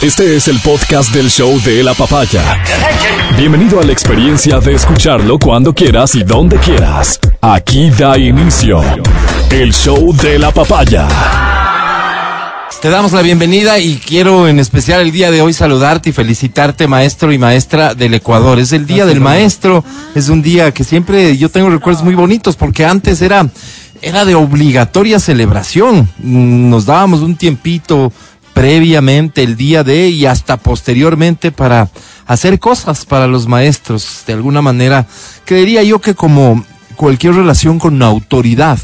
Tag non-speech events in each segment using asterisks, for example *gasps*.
Este es el podcast del show de la papaya. Bienvenido a la experiencia de escucharlo cuando quieras y donde quieras. Aquí da inicio el show de la papaya. Te damos la bienvenida y quiero en especial el día de hoy saludarte y felicitarte maestro y maestra del Ecuador. Es el día del maestro, es un día que siempre yo tengo recuerdos muy bonitos porque antes era era de obligatoria celebración. Mm, Nos dábamos un tiempito previamente el día de y hasta posteriormente para hacer cosas para los maestros. De alguna manera, creería yo que como cualquier relación con autoridad,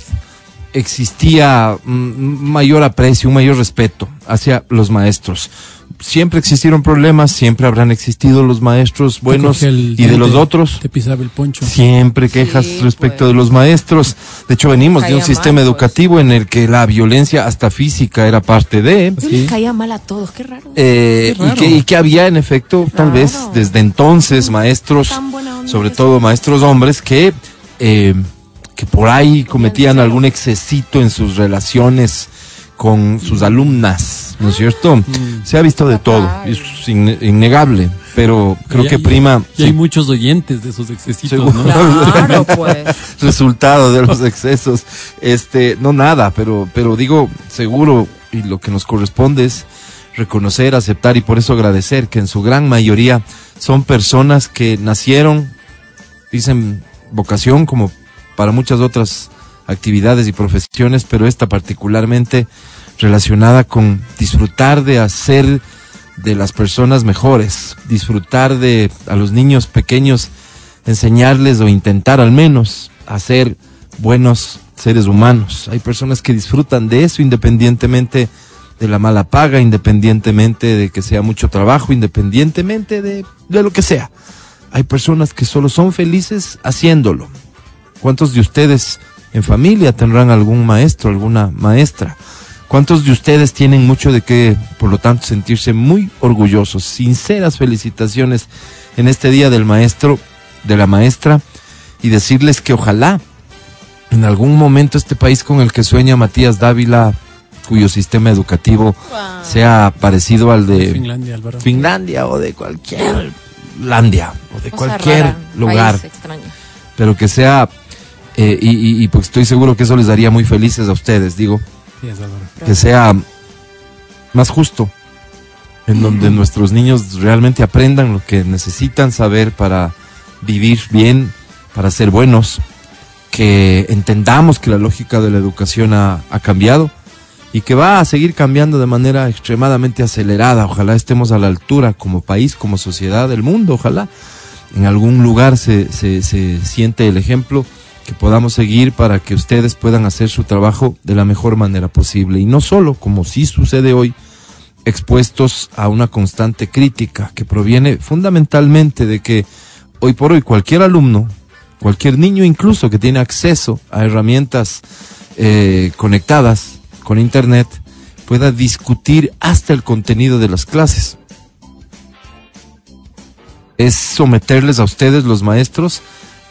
existía mm, mayor aprecio, un mayor respeto hacia los maestros. Siempre existieron problemas, siempre habrán existido los maestros buenos Yo el y de los otros. Te pisaba el poncho. Siempre quejas Sí, respecto pues. de los maestros. De hecho, venimos de un sistema mal, pues. educativo en el que la violencia hasta física era parte de. Yo Sí. les caía mal a todos, qué raro. Eh, Qué y, que, y que había en efecto, tal vez desde entonces, maestros, sobre todo maestros hombres, que, eh, que por ahí cometían algún excesito en sus relaciones con sus alumnas, ¿no es cierto? Mm. Se ha visto de todo, es inne- innegable, pero creo Y que prima... Y hay sí, muchos oyentes de esos excesitos, Seguro. ¿no? Claro, *laughs* pues. resultado de los excesos. Este, no nada, pero, pero digo, seguro, y lo que nos corresponde es reconocer, aceptar y por eso agradecer que en su gran mayoría son personas que nacieron, dicen vocación como para muchas otras actividades y profesiones, pero esta particularmente relacionada con disfrutar de hacer de las personas mejores, disfrutar de a los niños pequeños enseñarles o intentar al menos hacer buenos seres humanos. Hay personas que disfrutan de eso independientemente de la mala paga, independientemente de que sea mucho trabajo, independientemente de, de lo que sea. Hay personas que solo son felices haciéndolo. ¿Cuántos de ustedes en familia tendrán algún maestro, alguna maestra? ¿Cuántos de ustedes tienen mucho de qué, por lo tanto, sentirse muy orgullosos? Sinceras felicitaciones en este día del maestro, de la maestra, y decirles que ojalá en algún momento este país con el que sueña Matías Dávila, cuyo sistema educativo sea parecido al de Finlandia, Álvaro. Finlandia o de cualquier Landia o de cualquier rara, lugar país extraño. pero que sea, eh, y, y- y, pues estoy seguro que eso les daría muy felices a ustedes, digo, Sí, que sea más justo, en donde nuestros niños realmente aprendan lo que necesitan saber para vivir bien, para ser buenos, que entendamos que la lógica de la educación ha, ha cambiado y que va a seguir cambiando de manera extremadamente acelerada. Ojalá estemos a la altura como país, como sociedad del mundo, ojalá. En algún lugar se, se, se siente el ejemplo que podamos seguir para que ustedes puedan hacer su trabajo de la mejor manera posible. Y no solo, como sí sucede hoy, expuestos a una constante crítica que proviene fundamentalmente de que hoy por hoy cualquier alumno, cualquier niño incluso que tiene acceso a herramientas eh, conectadas con Internet, pueda discutir hasta el contenido de las clases es someterles a ustedes, los maestros,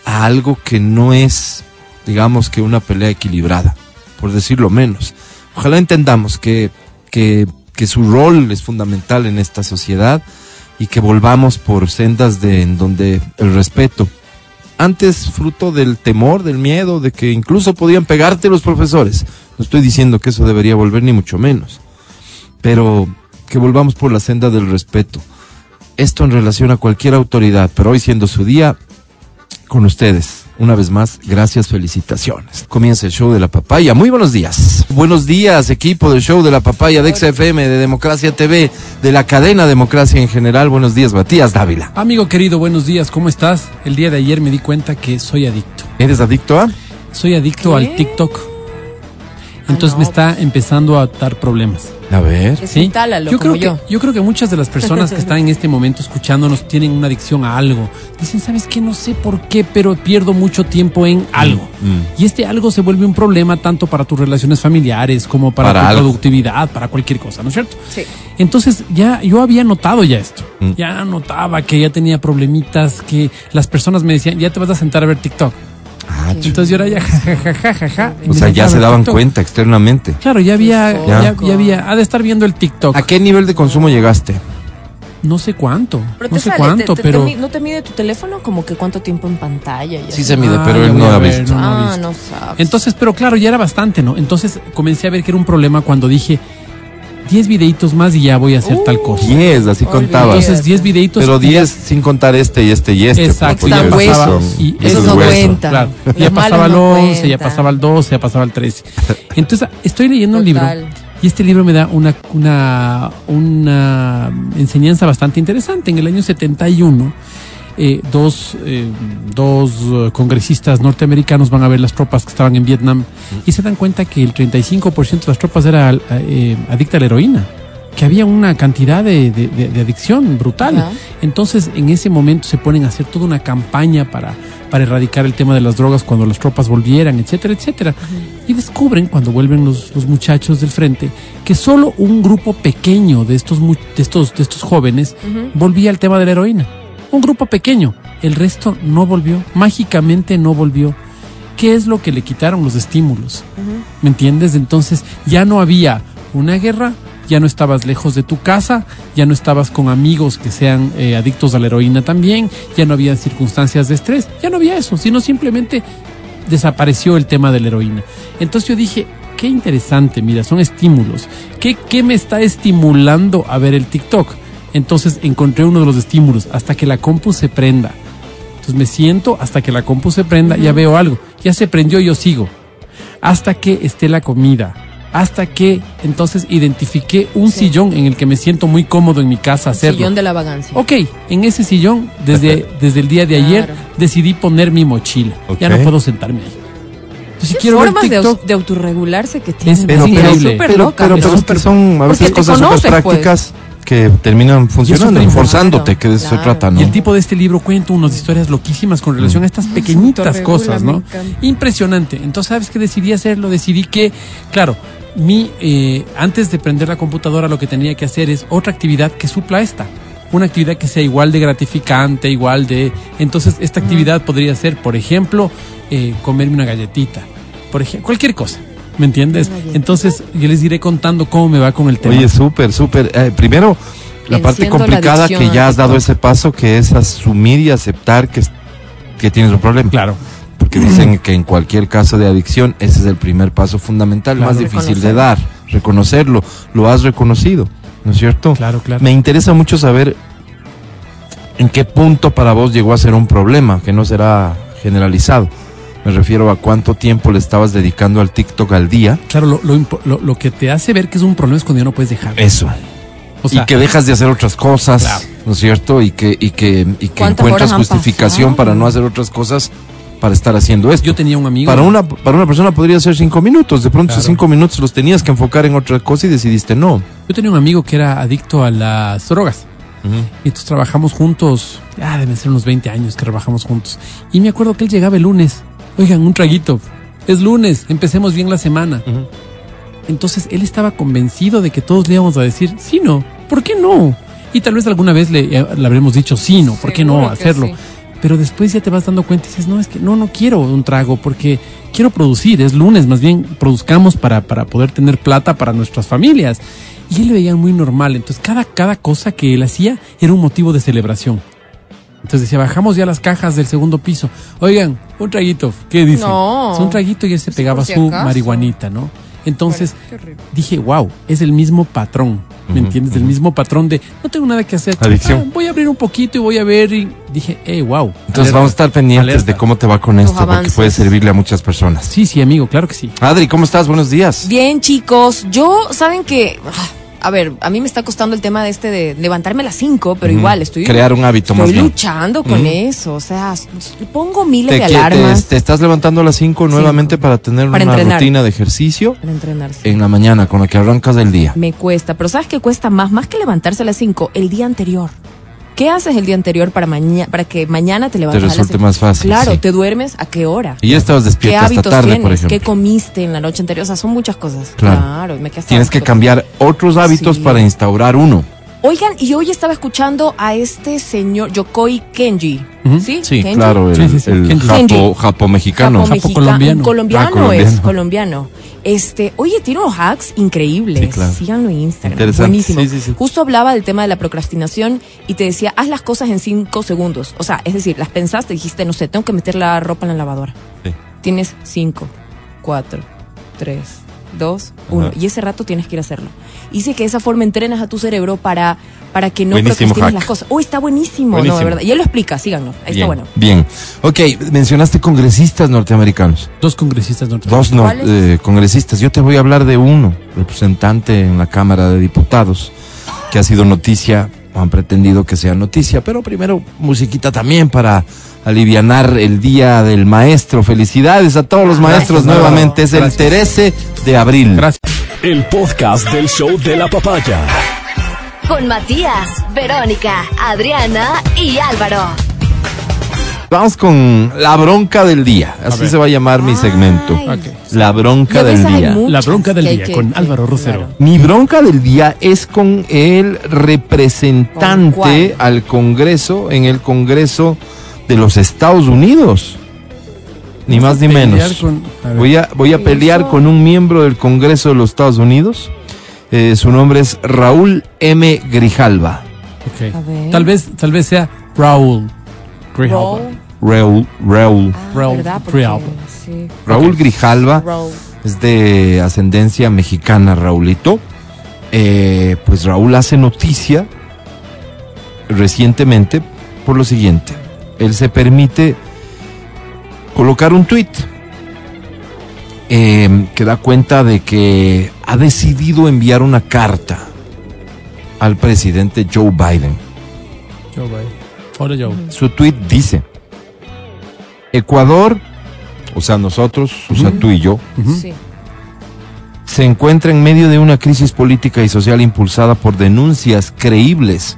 a algo que no es, digamos, que una pelea equilibrada, por decirlo menos. Ojalá entendamos que, que, que su rol es fundamental en esta sociedad y que volvamos por sendas de en donde el respeto, antes fruto del temor, del miedo, de que incluso podían pegarte los profesores. No estoy diciendo que eso debería volver ni mucho menos, pero que volvamos por la senda del respeto esto en relación a cualquier autoridad, pero hoy siendo su día, con ustedes. Una vez más, gracias, felicitaciones. Comienza el show de la papaya. Muy buenos días. Buenos días, equipo del show de la papaya de XFM, de Democracia TV, de la cadena Democracia en general. Buenos días, Matías Dávila. Amigo querido, buenos días, ¿cómo estás? El día de ayer me di cuenta que soy adicto. ¿Eres adicto a? Soy adicto ¿Qué? al TikTok. Entonces no. me está empezando a dar problemas. A ver. Desinstálalo Yo creo, yo. que, yo creo que muchas de las personas que están en *laughs* este momento escuchándonos tienen una adicción a algo. Dicen, ¿sabes qué? No sé por qué, pero pierdo mucho tiempo en algo. Mm. Y este algo se vuelve un problema tanto para tus relaciones familiares como para, Para tu algo. productividad, para cualquier cosa, ¿no es cierto? Sí. Entonces ya yo había notado ya esto. Mm. Ya notaba que ya tenía problemitas, que las personas me decían, ya te vas a sentar a ver TikTok. Ah, Entonces yo era ya jajajaja. o sea, ya se daban cuenta externamente. Claro, ya había, Ya. había, ha de estar viendo el TikTok. ¿A qué nivel de consumo llegaste? no sé cuánto, Pero no te sé sale, cuánto, te- te- pero te ¿No te mide tu teléfono como que cuánto tiempo en pantalla? y Sí así? se mide, Ah, pero ya él no a ha visto. no. lo Ah, visto. no sabes. Entonces, pero claro, ya era bastante, ¿no? Entonces comencé a ver que era un problema cuando dije 10 videitos más y ya voy a hacer tal cosa. 10, así contaba. Entonces 10 videitos. Pero y ya- 10 sin contar este y este y este. Exacto, porque ya ya pasaba, huesos. y Eso no huesos, cuenta. claro. Ya pasaba al no 11, ya cuentan. pasaba al 12, ya pasaba al 13. *laughs* Entonces, estoy leyendo un libro Total. y este libro me da una, una, una enseñanza bastante interesante. En el año 71, eh, dos, eh, dos eh, congresistas norteamericanos van a ver las tropas que estaban en Vietnam y se dan cuenta que el 35% de las tropas era eh, adicta a la heroína. Que había una cantidad de, de- de- de adicción brutal. Entonces, en ese momento se ponen a hacer toda una campaña para, para erradicar el tema de las drogas cuando las tropas volvieran, etcétera, etcétera. Y descubren, cuando vuelven los, los muchachos del frente, que solo un grupo pequeño de estos, de estos, de estos jóvenes volvía al tema de la heroína. Un grupo pequeño. El resto no volvió. Mágicamente no volvió. ¿Qué es lo que le quitaron los estímulos? ¿Me entiendes? Entonces ya no había una guerra, ya no estabas lejos de tu casa, ya no estabas con amigos que sean eh, adictos a la heroína también, ya no había circunstancias de estrés, ya no había eso, sino simplemente desapareció el tema de la heroína. Entonces yo dije, qué interesante, mira, son estímulos. ¿Qué, qué me está estimulando a ver el TikTok? Entonces encontré uno de los estímulos, hasta que la compu se prenda. Entonces me siento hasta que la compu se prenda, ya veo algo. Ya se prendió, yo sigo. Hasta que esté la comida. Hasta que entonces identifiqué un Sí. sillón en el que me siento muy cómodo en mi casa hacerlo. Sillón de la vagancia. Ok, en ese sillón, desde, *laughs* desde el día de ayer, Claro. decidí poner mi mochila. Ya no puedo sentarme ahí. Si ¿Qué quiero formas de, TikTok, au- de autorregularse que tienen? pero- Sí, súper pero, pero, es pero es súper- que son a veces cosas súper conoces, pues. Que terminan funcionando, forzándote, que de eso se trata, ¿no? Y el tipo de este libro cuenta unas historias loquísimas con relación a estas pequeñitas cosas, ¿no? Impresionante. Entonces, ¿sabes qué decidí hacerlo? Decidí que, claro, mi, eh, antes de prender la computadora, lo que tenía que hacer es otra actividad que supla esta. Una actividad que sea igual de gratificante, igual de... Entonces, esta actividad podría ser, por ejemplo, eh, comerme una galletita. Por ejemplo, cualquier cosa. ¿Me entiendes? Entonces, yo les iré contando cómo me va con el tema. Oye, súper, súper. Eh, primero, la parte la complicada adicción que ya has dado ese paso, que es asumir y aceptar que, que tienes un problema. claro. Porque dicen que en cualquier caso de adicción, ese es el primer paso fundamental, Claro. más difícil de dar, reconocerlo. Lo has reconocido, ¿no es cierto? Claro, claro. Me interesa mucho saber en qué punto para vos llegó a ser un problema, que no será generalizado. Me refiero a cuánto tiempo le estabas dedicando al TikTok al día. Claro, lo, lo lo- lo que te hace ver que es un problema es cuando ya no puedes dejar. Eso. O sea, y que dejas de hacer otras cosas, Claro. ¿no es cierto? Y que, y que, y que ¿Cuántas encuentras justificación pasado? para no hacer otras cosas para estar haciendo esto. yo tenía un amigo. Para una, para una persona podría ser cinco minutos. De pronto esos Claro. cinco minutos los tenías que enfocar en otra cosa y decidiste no. Yo tenía un amigo que era adicto a las drogas. Y entonces trabajamos juntos, ya deben ser unos 20 años que trabajamos juntos. Y me acuerdo que él llegaba el lunes. Oigan, un traguito. Es lunes, empecemos bien la semana. Entonces él estaba convencido de que todos le íbamos a decir, sí, no, ¿por qué no? Y tal vez alguna vez le, eh, le habremos dicho, sí, no, ¿por qué no hacerlo? sí. Pero después ya te vas dando cuenta y dices, no, es que no, no quiero un trago porque quiero producir, es lunes, más bien produzcamos para, para poder tener plata para nuestras familias. Y él lo veía muy normal, entonces cada, cada cosa que él hacía era un motivo de celebración. Entonces decía, bajamos ya las cajas del segundo piso. Oigan, un traguito, ¿qué dicen? No. Es un traguito y él se Sí, pegaba si su acaso. marihuanita, ¿no? Entonces dije, wow, es el mismo patrón, ¿me entiendes? El ujú. mismo patrón de, no tengo nada que hacer. Adicción. Ah, voy a abrir un poquito y voy a ver y dije, hey, wow. Entonces vamos a estar pendientes Alerta. de cómo te va con Los esto, porque avances. puede servirle a muchas personas. Sí, sí, amigo, claro que sí. Adri, ¿cómo estás? Buenos días. Bien, chicos, yo, saben que, ah, a ver, a mí me está costando el tema de este de levantarme a las 5, pero igual estoy, Crear un hábito más estoy bien. luchando con eso, o sea, pongo miles Te, de te- alarmas te estás levantando a las 5 nuevamente para tener Para una entrenar. rutina de ejercicio para entrenarse. en la mañana con la que arrancas el día. Me cuesta, pero ¿sabes qué cuesta más? Más que levantarse a las 5, el día anterior. ¿Qué haces el día anterior para, mañana para que mañana te levantes a las resulte más fácil, Claro, sí. te duermes a qué hora. Y ya estabas ¿Qué despierta hasta hábitos tarde, tienes? por ejemplo. ¿Qué comiste en la noche anterior? O sea, son muchas cosas. Claro. Claro, me Tienes que cambiar otros hábitos Sí. para instaurar uno. Oigan, y hoy estaba escuchando a este señor Yokoi Kenji. ¿Sí? Sí, Kenji. claro, el, Sí, sí, sí. el Kenji. japo, mexicano. Japo colombiano. Ah, colombiano. es colombiano. Este, oye, tiene unos hacks increíbles. Sí, claro. Síganlo en Instagram. Interesante. Buenísimo. Sí, sí, sí. Justo hablaba del tema de la procrastinación y te decía, haz las cosas en cinco segundos. O sea, es decir, las pensaste, dijiste, no sé, tengo que meter la ropa en la lavadora. Sí. Tienes cinco, cuatro, tres, dos, uno. Ajá. Y ese rato tienes que ir a hacerlo. Dice que de esa forma entrenas a tu cerebro para, para que no procrastines las cosas. Uy, está buenísimo, Buenísimo. no, de verdad. Y él lo explica, síganlo. Ahí bien, está bueno. Bien. Ok, mencionaste congresistas norteamericanos. Dos congresistas norteamericanos. Dos ¿Cuáles? eh, congresistas. Yo te voy a hablar de uno, representante en la Cámara de Diputados, que ha sido noticia, o han pretendido que sea noticia, pero primero musiquita también para alivianar el Día del Maestro. Felicidades a todos los maestros Gracias, nuevamente. Es el gracias. 13 de abril. Gracias. El podcast del show de la papaya. Con Matías, Verónica, Adriana y Álvaro. Vamos con la bronca del día. Así se va a llamar mi segmento. Ok. La bronca del día. La bronca del que día que- con que- Álvaro Rosero. claro. Mi bronca del día es con el ¿Con representante al Congreso en el Congreso de los Estados Unidos. Ni más ni menos. con- a ver. Voy a, voy a ¿Qué pelear con un miembro del Congreso de los Estados Unidos. Eh, su nombre es Raúl M. Grijalva. Tal vez, tal vez sea Raúl. Grijalva. Roll. Raúl, Raúl. Ah, Raúl sí. Raúl. Grijalva es de ascendencia mexicana, Raulito. Eh, pues Raúl hace noticia recientemente por lo siguiente. Él se permite colocar un tuit eh, que da cuenta de que ha decidido enviar una carta al presidente Joe Biden. Joe Biden. Hola, Joe. Su tuit dice, Ecuador, o sea nosotros, o sea tú y yo. Sí. se encuentra en medio de una crisis política y social impulsada por denuncias creíbles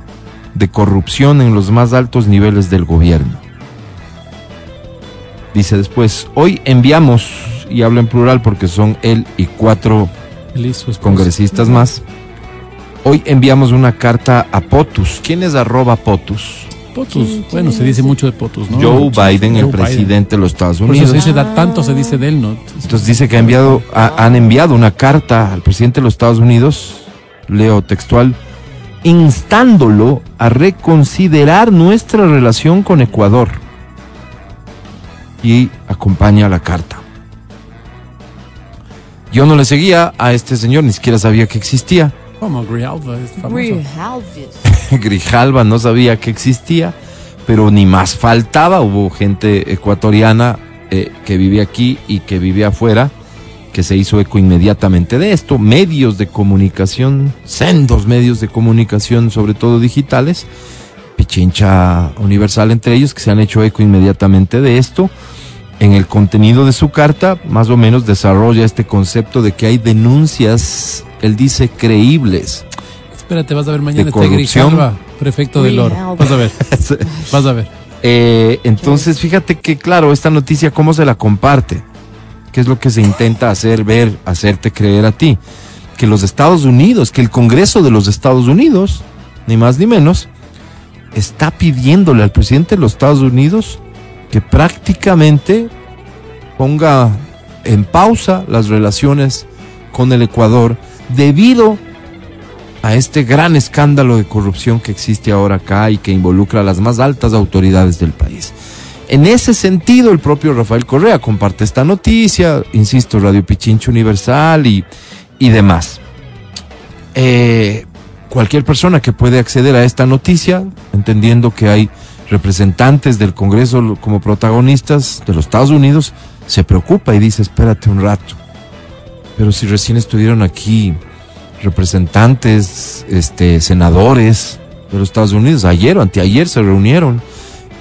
de corrupción en los más altos niveles del gobierno. Dice después, hoy enviamos, y hablo en plural porque son él y cuatro Él y congresistas más, hoy enviamos una carta a POTUS. ¿Quién es arroba POTUS? Potus. ¿Quién- Bueno, quién se dice mucho de Potus, ¿no? Joe Biden, el presidente de los Estados Por eso Unidos. se dice, tanto se dice de él, ¿no? Entonces dice que ha enviado, ha- han enviado una carta al presidente de los Estados Unidos, leo textual, instándolo a reconsiderar nuestra relación con Ecuador. Y acompaña la carta. Yo no le seguía a este señor, ni siquiera sabía que existía. Como Grijalva es famoso. Grijalvis. *laughs* Grijalva no sabía que existía, pero ni más faltaba. Hubo gente ecuatoriana eh, que vive aquí y que vive afuera, que se hizo eco inmediatamente de esto. Medios de comunicación, sendos medios de comunicación, sobre todo digitales, Pichincha Universal entre ellos, que se han hecho eco inmediatamente de esto. En el contenido de su carta, más o menos desarrolla este concepto de que hay denuncias, él dice, creíbles. Espérate, vas a ver mañana De este corrupción. Grijalva, prefecto del oro. Vas a ver, *laughs* vas a ver. Eh, entonces, fíjate que, claro, esta noticia, ¿cómo se la comparte? ¿Qué es lo que se intenta hacer ver, hacerte creer a ti? Que los Estados Unidos, que el Congreso de los Estados Unidos, ni más ni menos, está pidiéndole al presidente de los Estados Unidos que prácticamente ponga en pausa las relaciones con el Ecuador debido a este gran escándalo de corrupción que existe ahora acá y que involucra a las más altas autoridades del país. En ese sentido, el propio Rafael Correa comparte esta noticia, insisto, Radio Pichincho Universal y, y demás. Eh, cualquier persona que puede acceder a esta noticia, entendiendo que hay representantes del Congreso como protagonistas de los Estados Unidos, se preocupa y dice, espérate un rato. Pero si recién estuvieron aquí representantes, este, senadores de los Estados Unidos, ayer o anteayer se reunieron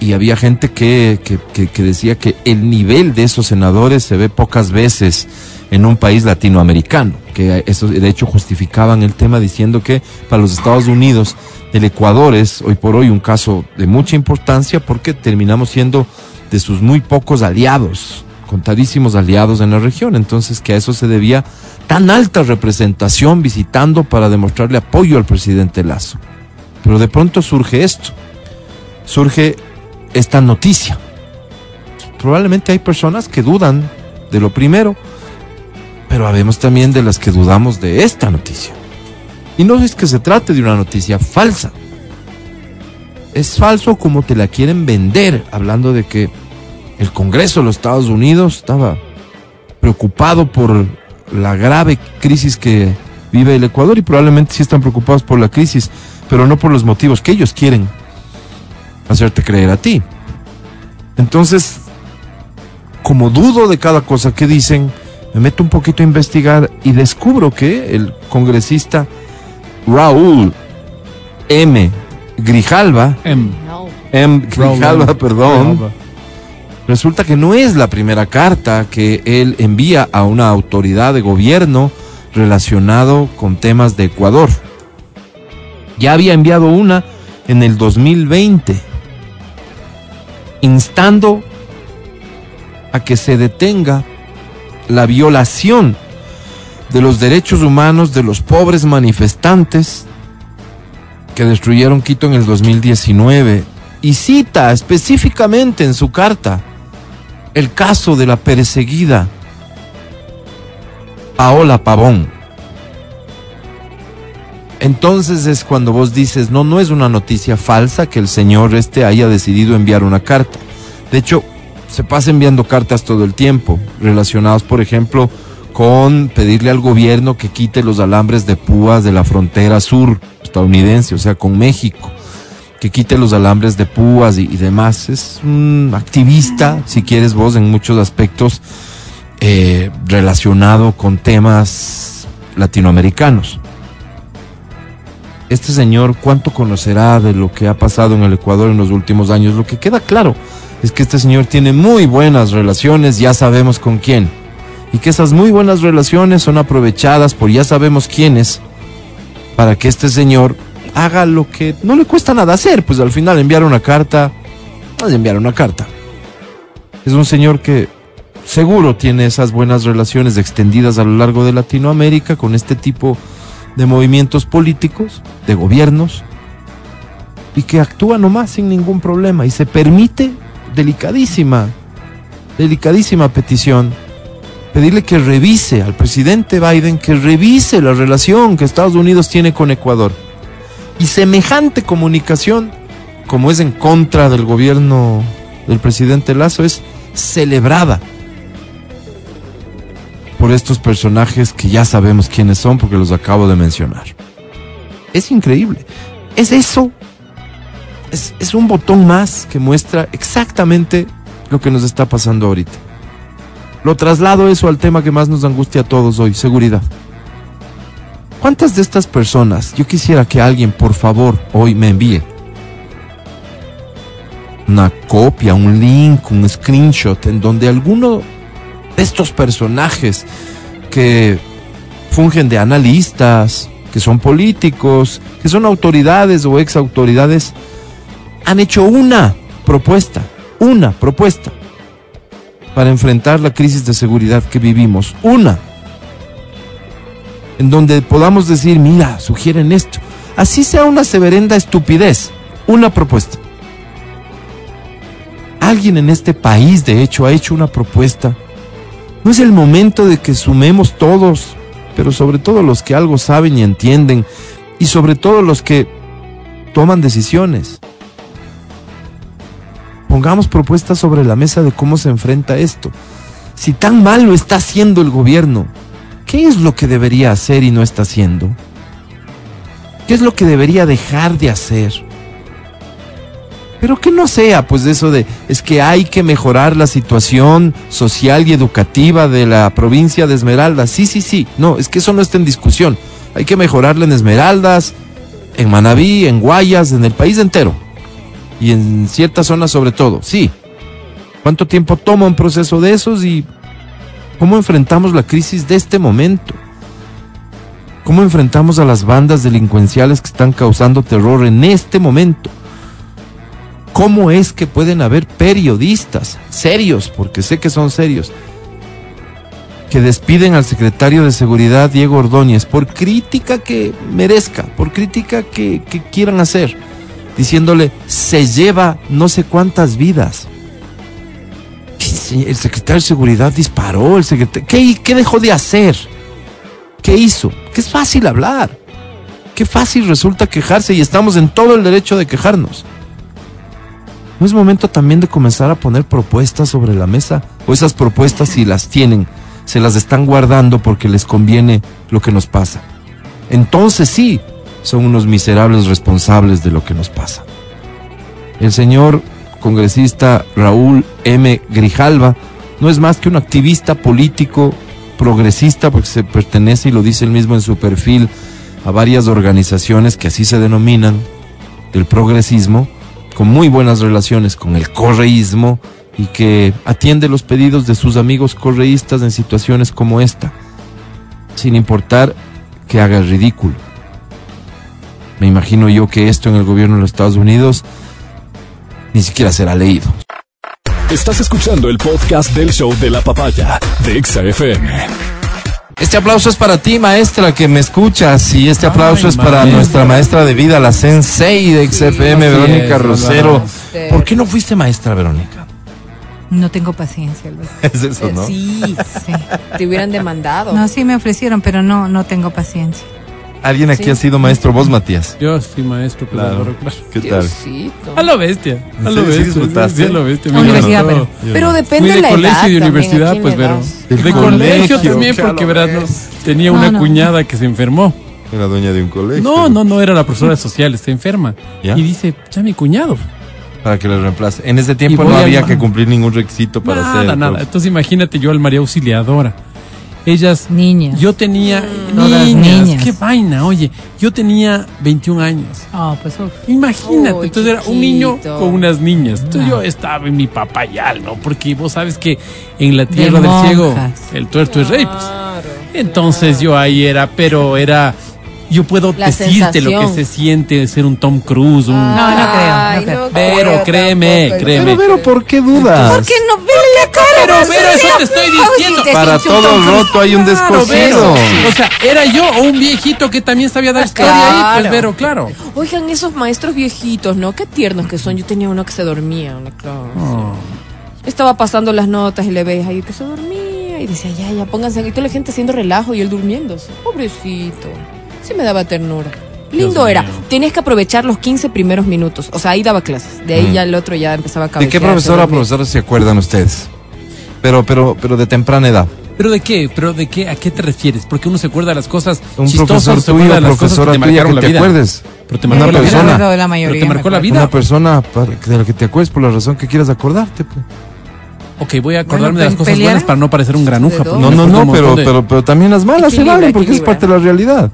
y había gente que, que, que- que decía que el nivel de esos senadores se ve pocas veces en un país latinoamericano, que eso de hecho justificaban el tema diciendo que para los Estados Unidos el Ecuador es hoy por hoy un caso de mucha importancia porque terminamos siendo de sus muy pocos aliados, contadísimos aliados en la región, entonces que a eso se debía tan alta representación visitando para demostrarle apoyo al presidente Lazo. Pero de pronto surge esto, surge esta noticia. Probablemente hay personas que dudan de lo primero, pero habemos también de las que dudamos de esta noticia. Y no es que se trate de una noticia falsa. Es falso como te la quieren vender, hablando de que el Congreso de los Estados Unidos estaba preocupado por la grave crisis que vive el Ecuador y probablemente sí están preocupados por la crisis, pero no por los motivos que ellos quieren hacerte creer a ti. Entonces, como dudo de cada cosa que dicen, me meto un poquito a investigar y descubro que el congresista Raúl M. Grijalva, Em, M. Grijalva, perdón, resulta que no es la primera carta que él envía a una autoridad de gobierno relacionado con temas de Ecuador. Ya había enviado una en el 2020, instando a que se detenga la violación de los derechos humanos de los pobres manifestantes que destruyeron Quito en el 2019 y cita específicamente en su carta el caso de la perseguida Paola Pavón. Entonces es cuando vos dices, no, no es una noticia falsa que el señor este haya decidido enviar una carta. De hecho, se pasa enviando cartas todo el tiempo, relacionados, por ejemplo, con pedirle al gobierno que quite los alambres de púas de la frontera sur estadounidense, o sea, con México, que quite los alambres de púas y, demás. Es un activista, si quieres vos, en muchos aspectos eh, relacionado con temas latinoamericanos. Este señor, ¿cuánto conocerá de lo que ha pasado en el Ecuador en los últimos años? Lo que queda claro es que este señor tiene muy buenas relaciones, ya sabemos con quién. Y que esas muy buenas relaciones son aprovechadas por ya sabemos quiénes para que este señor haga lo que no le cuesta nada hacer, pues al final enviar una carta, enviar una carta. Es un señor que seguro tiene esas buenas relaciones extendidas a lo largo de Latinoamérica con este tipo de movimientos políticos, de gobiernos, y que actúa nomás sin ningún problema y se permite delicadísima, delicadísima petición, pedirle que revise al presidente Biden, que revise la relación que Estados Unidos tiene con Ecuador. Y semejante comunicación, como es en contra del gobierno del presidente Lazo, es celebrada por estos personajes que ya sabemos quiénes son porque los acabo de mencionar. Es increíble. Es eso. Es, es un botón más que muestra exactamente lo que nos está pasando ahorita. Lo traslado eso al tema que más nos angustia a todos hoy, seguridad. ¿Cuántas de estas personas yo quisiera que alguien, por favor, hoy me envíe una copia, un link, un screenshot en donde alguno de estos personajes que fungen de analistas, que son políticos, que son autoridades o ex autoridades, han hecho una propuesta, una propuesta para enfrentar la crisis de seguridad que vivimos. Una. En donde podamos decir, mira, sugieren esto. Así sea una severenda estupidez. Una propuesta. Alguien en este país, de hecho, ha hecho una propuesta. No es el momento de que sumemos todos, pero sobre todo los que algo saben y entienden, y sobre todo los que toman decisiones. Pongamos propuestas sobre la mesa de cómo se enfrenta esto. Si tan mal lo está haciendo el gobierno, ¿qué es lo que debería hacer y no está haciendo? ¿Qué es lo que debería dejar de hacer? Pero que no sea, pues eso de, es que hay que mejorar la situación social y educativa de la provincia de Esmeraldas. Sí, sí, sí. No, es que eso no está en discusión. Hay que mejorarla en Esmeraldas, en Manabí, en Guayas, en el país entero. Y en ciertas zonas sobre todo. Sí. ¿Cuánto tiempo toma un proceso de esos y cómo enfrentamos la crisis de este momento? ¿Cómo enfrentamos a las bandas delincuenciales que están causando terror en este momento? ¿Cómo es que pueden haber periodistas serios, porque sé que son serios, que despiden al secretario de Seguridad, Diego Ordóñez, por crítica que merezca, por crítica que, que quieran hacer, diciéndole, se lleva no sé cuántas vidas. ¿Qué se- El secretario de Seguridad disparó, el secretario... ¿Qué, ¿Qué dejó de hacer? ¿Qué hizo? Que es fácil hablar. Qué fácil resulta quejarse y estamos en todo el derecho de quejarnos. ¿No es momento también de comenzar a poner propuestas sobre la mesa? ¿O esas propuestas, si las tienen, se las están guardando porque les conviene lo que nos pasa? Entonces sí, son unos miserables responsables de lo que nos pasa. El señor congresista Raúl M. Grijalva no es más que un activista político progresista porque se pertenece, y lo dice él mismo en su perfil, a varias organizaciones que así se denominan, del progresismo, con muy buenas relaciones con el correísmo y que atiende los pedidos de sus amigos correístas en situaciones como esta, sin importar que haga el ridículo. Me imagino yo que esto en el gobierno de los Estados Unidos ni siquiera será leído. Estás escuchando el podcast del show de la papaya de Exa FM. Este aplauso es para ti, maestra, que me escuchas. Y este aplauso Ay, es para maestra. nuestra maestra de vida, la sensei de XFM, Verónica es, Rosero. Álvaro. ¿Por qué no fuiste maestra, Verónica? No tengo paciencia, Álvaro. *laughs* Es eso, ¿no? Sí, Sí. te hubieran demandado. No, sí me ofrecieron, pero no, no tengo paciencia. Alguien aquí Sí. ha sido maestro, vos, Matías. Yo fui maestro, pues, Álvaro, claro. ¿Qué tal? Diosito. A lo bestia. A lo Sí, sí bestia. disfrutaste. Sí, a lo bestia. Universidad, encantó. pero- Pero Fui depende de de la colegio edad y de también, universidad, ¿a quién pues? Del De colegio colegio, también, porque verás, no, ves. tenía No, una no. cuñada que se enfermó. Era dueña de un colegio. No, no, no era la profesora social, está enferma. ¿Ya? Y dice, ya mi cuñado. Para que le reemplace. En ese tiempo Y no había al- que cumplir ningún requisito para nada, ser. nada. profe. Entonces imagínate yo al María Auxiliadora. Ellas, Niñas. yo tenía, Todas niñas, niñas. qué vaina, oye, yo tenía 21 años. Oh, pues. Imagínate, entonces era un niño con unas niñas. Entonces No. yo estaba en mi papayal, ¿no? Porque vos sabes que en la tierra De del ciego el tuerto es rey. pues. Claro, Entonces yo ahí era, pero era, yo puedo La decirte lo que se siente ser un Tom Cruise, un... No, no creo, no Ay, creo. Pero creo créeme, tampoco. créeme. Pero, Vero, ¿por qué dudas? ¿Por qué no vele la cara? Pero, pero eso te estoy diciendo. Para todo roto hay un descosido. O sea, era yo o un viejito que también sabía dar historia ahí, pues. Vero, claro. Oigan, esos maestros viejitos, ¿no? Qué tiernos que son. Yo tenía uno que se dormía en la clase. Oh. Estaba pasando las notas y le ves ahí que se dormía y decía, ya, ya, pónganse. Y toda la gente haciendo relajo y él durmiéndose. Pobrecito. Sí me daba ternura. Lindo Dios era. mío. Tenías que aprovechar los 15 primeros minutos. O sea, ahí daba clases. De ahí Mm. ya el otro ya empezaba a ¿De cabecear. qué profesora o profesora se acuerdan ustedes? Pero, pero, pero de temprana edad. ¿Pero de qué? ¿Pero de qué? ¿A qué te refieres? Porque uno se acuerda de las cosas Un chistosas, profesor tuyo, de las cosas profesora que te tuya que la te vida. acuerdes. Pero te Una marcó la persona. vida. De Pero te marcó la. Una persona para- de la que te acuerdes por la razón que quieras acordarte. pues. Ok, voy a acordarme Bueno, de las pe- cosas pelear. buenas para no parecer un granuja. De porque No, no, no, pero, de- pero, pero también las malas se valen porque es parte de la realidad.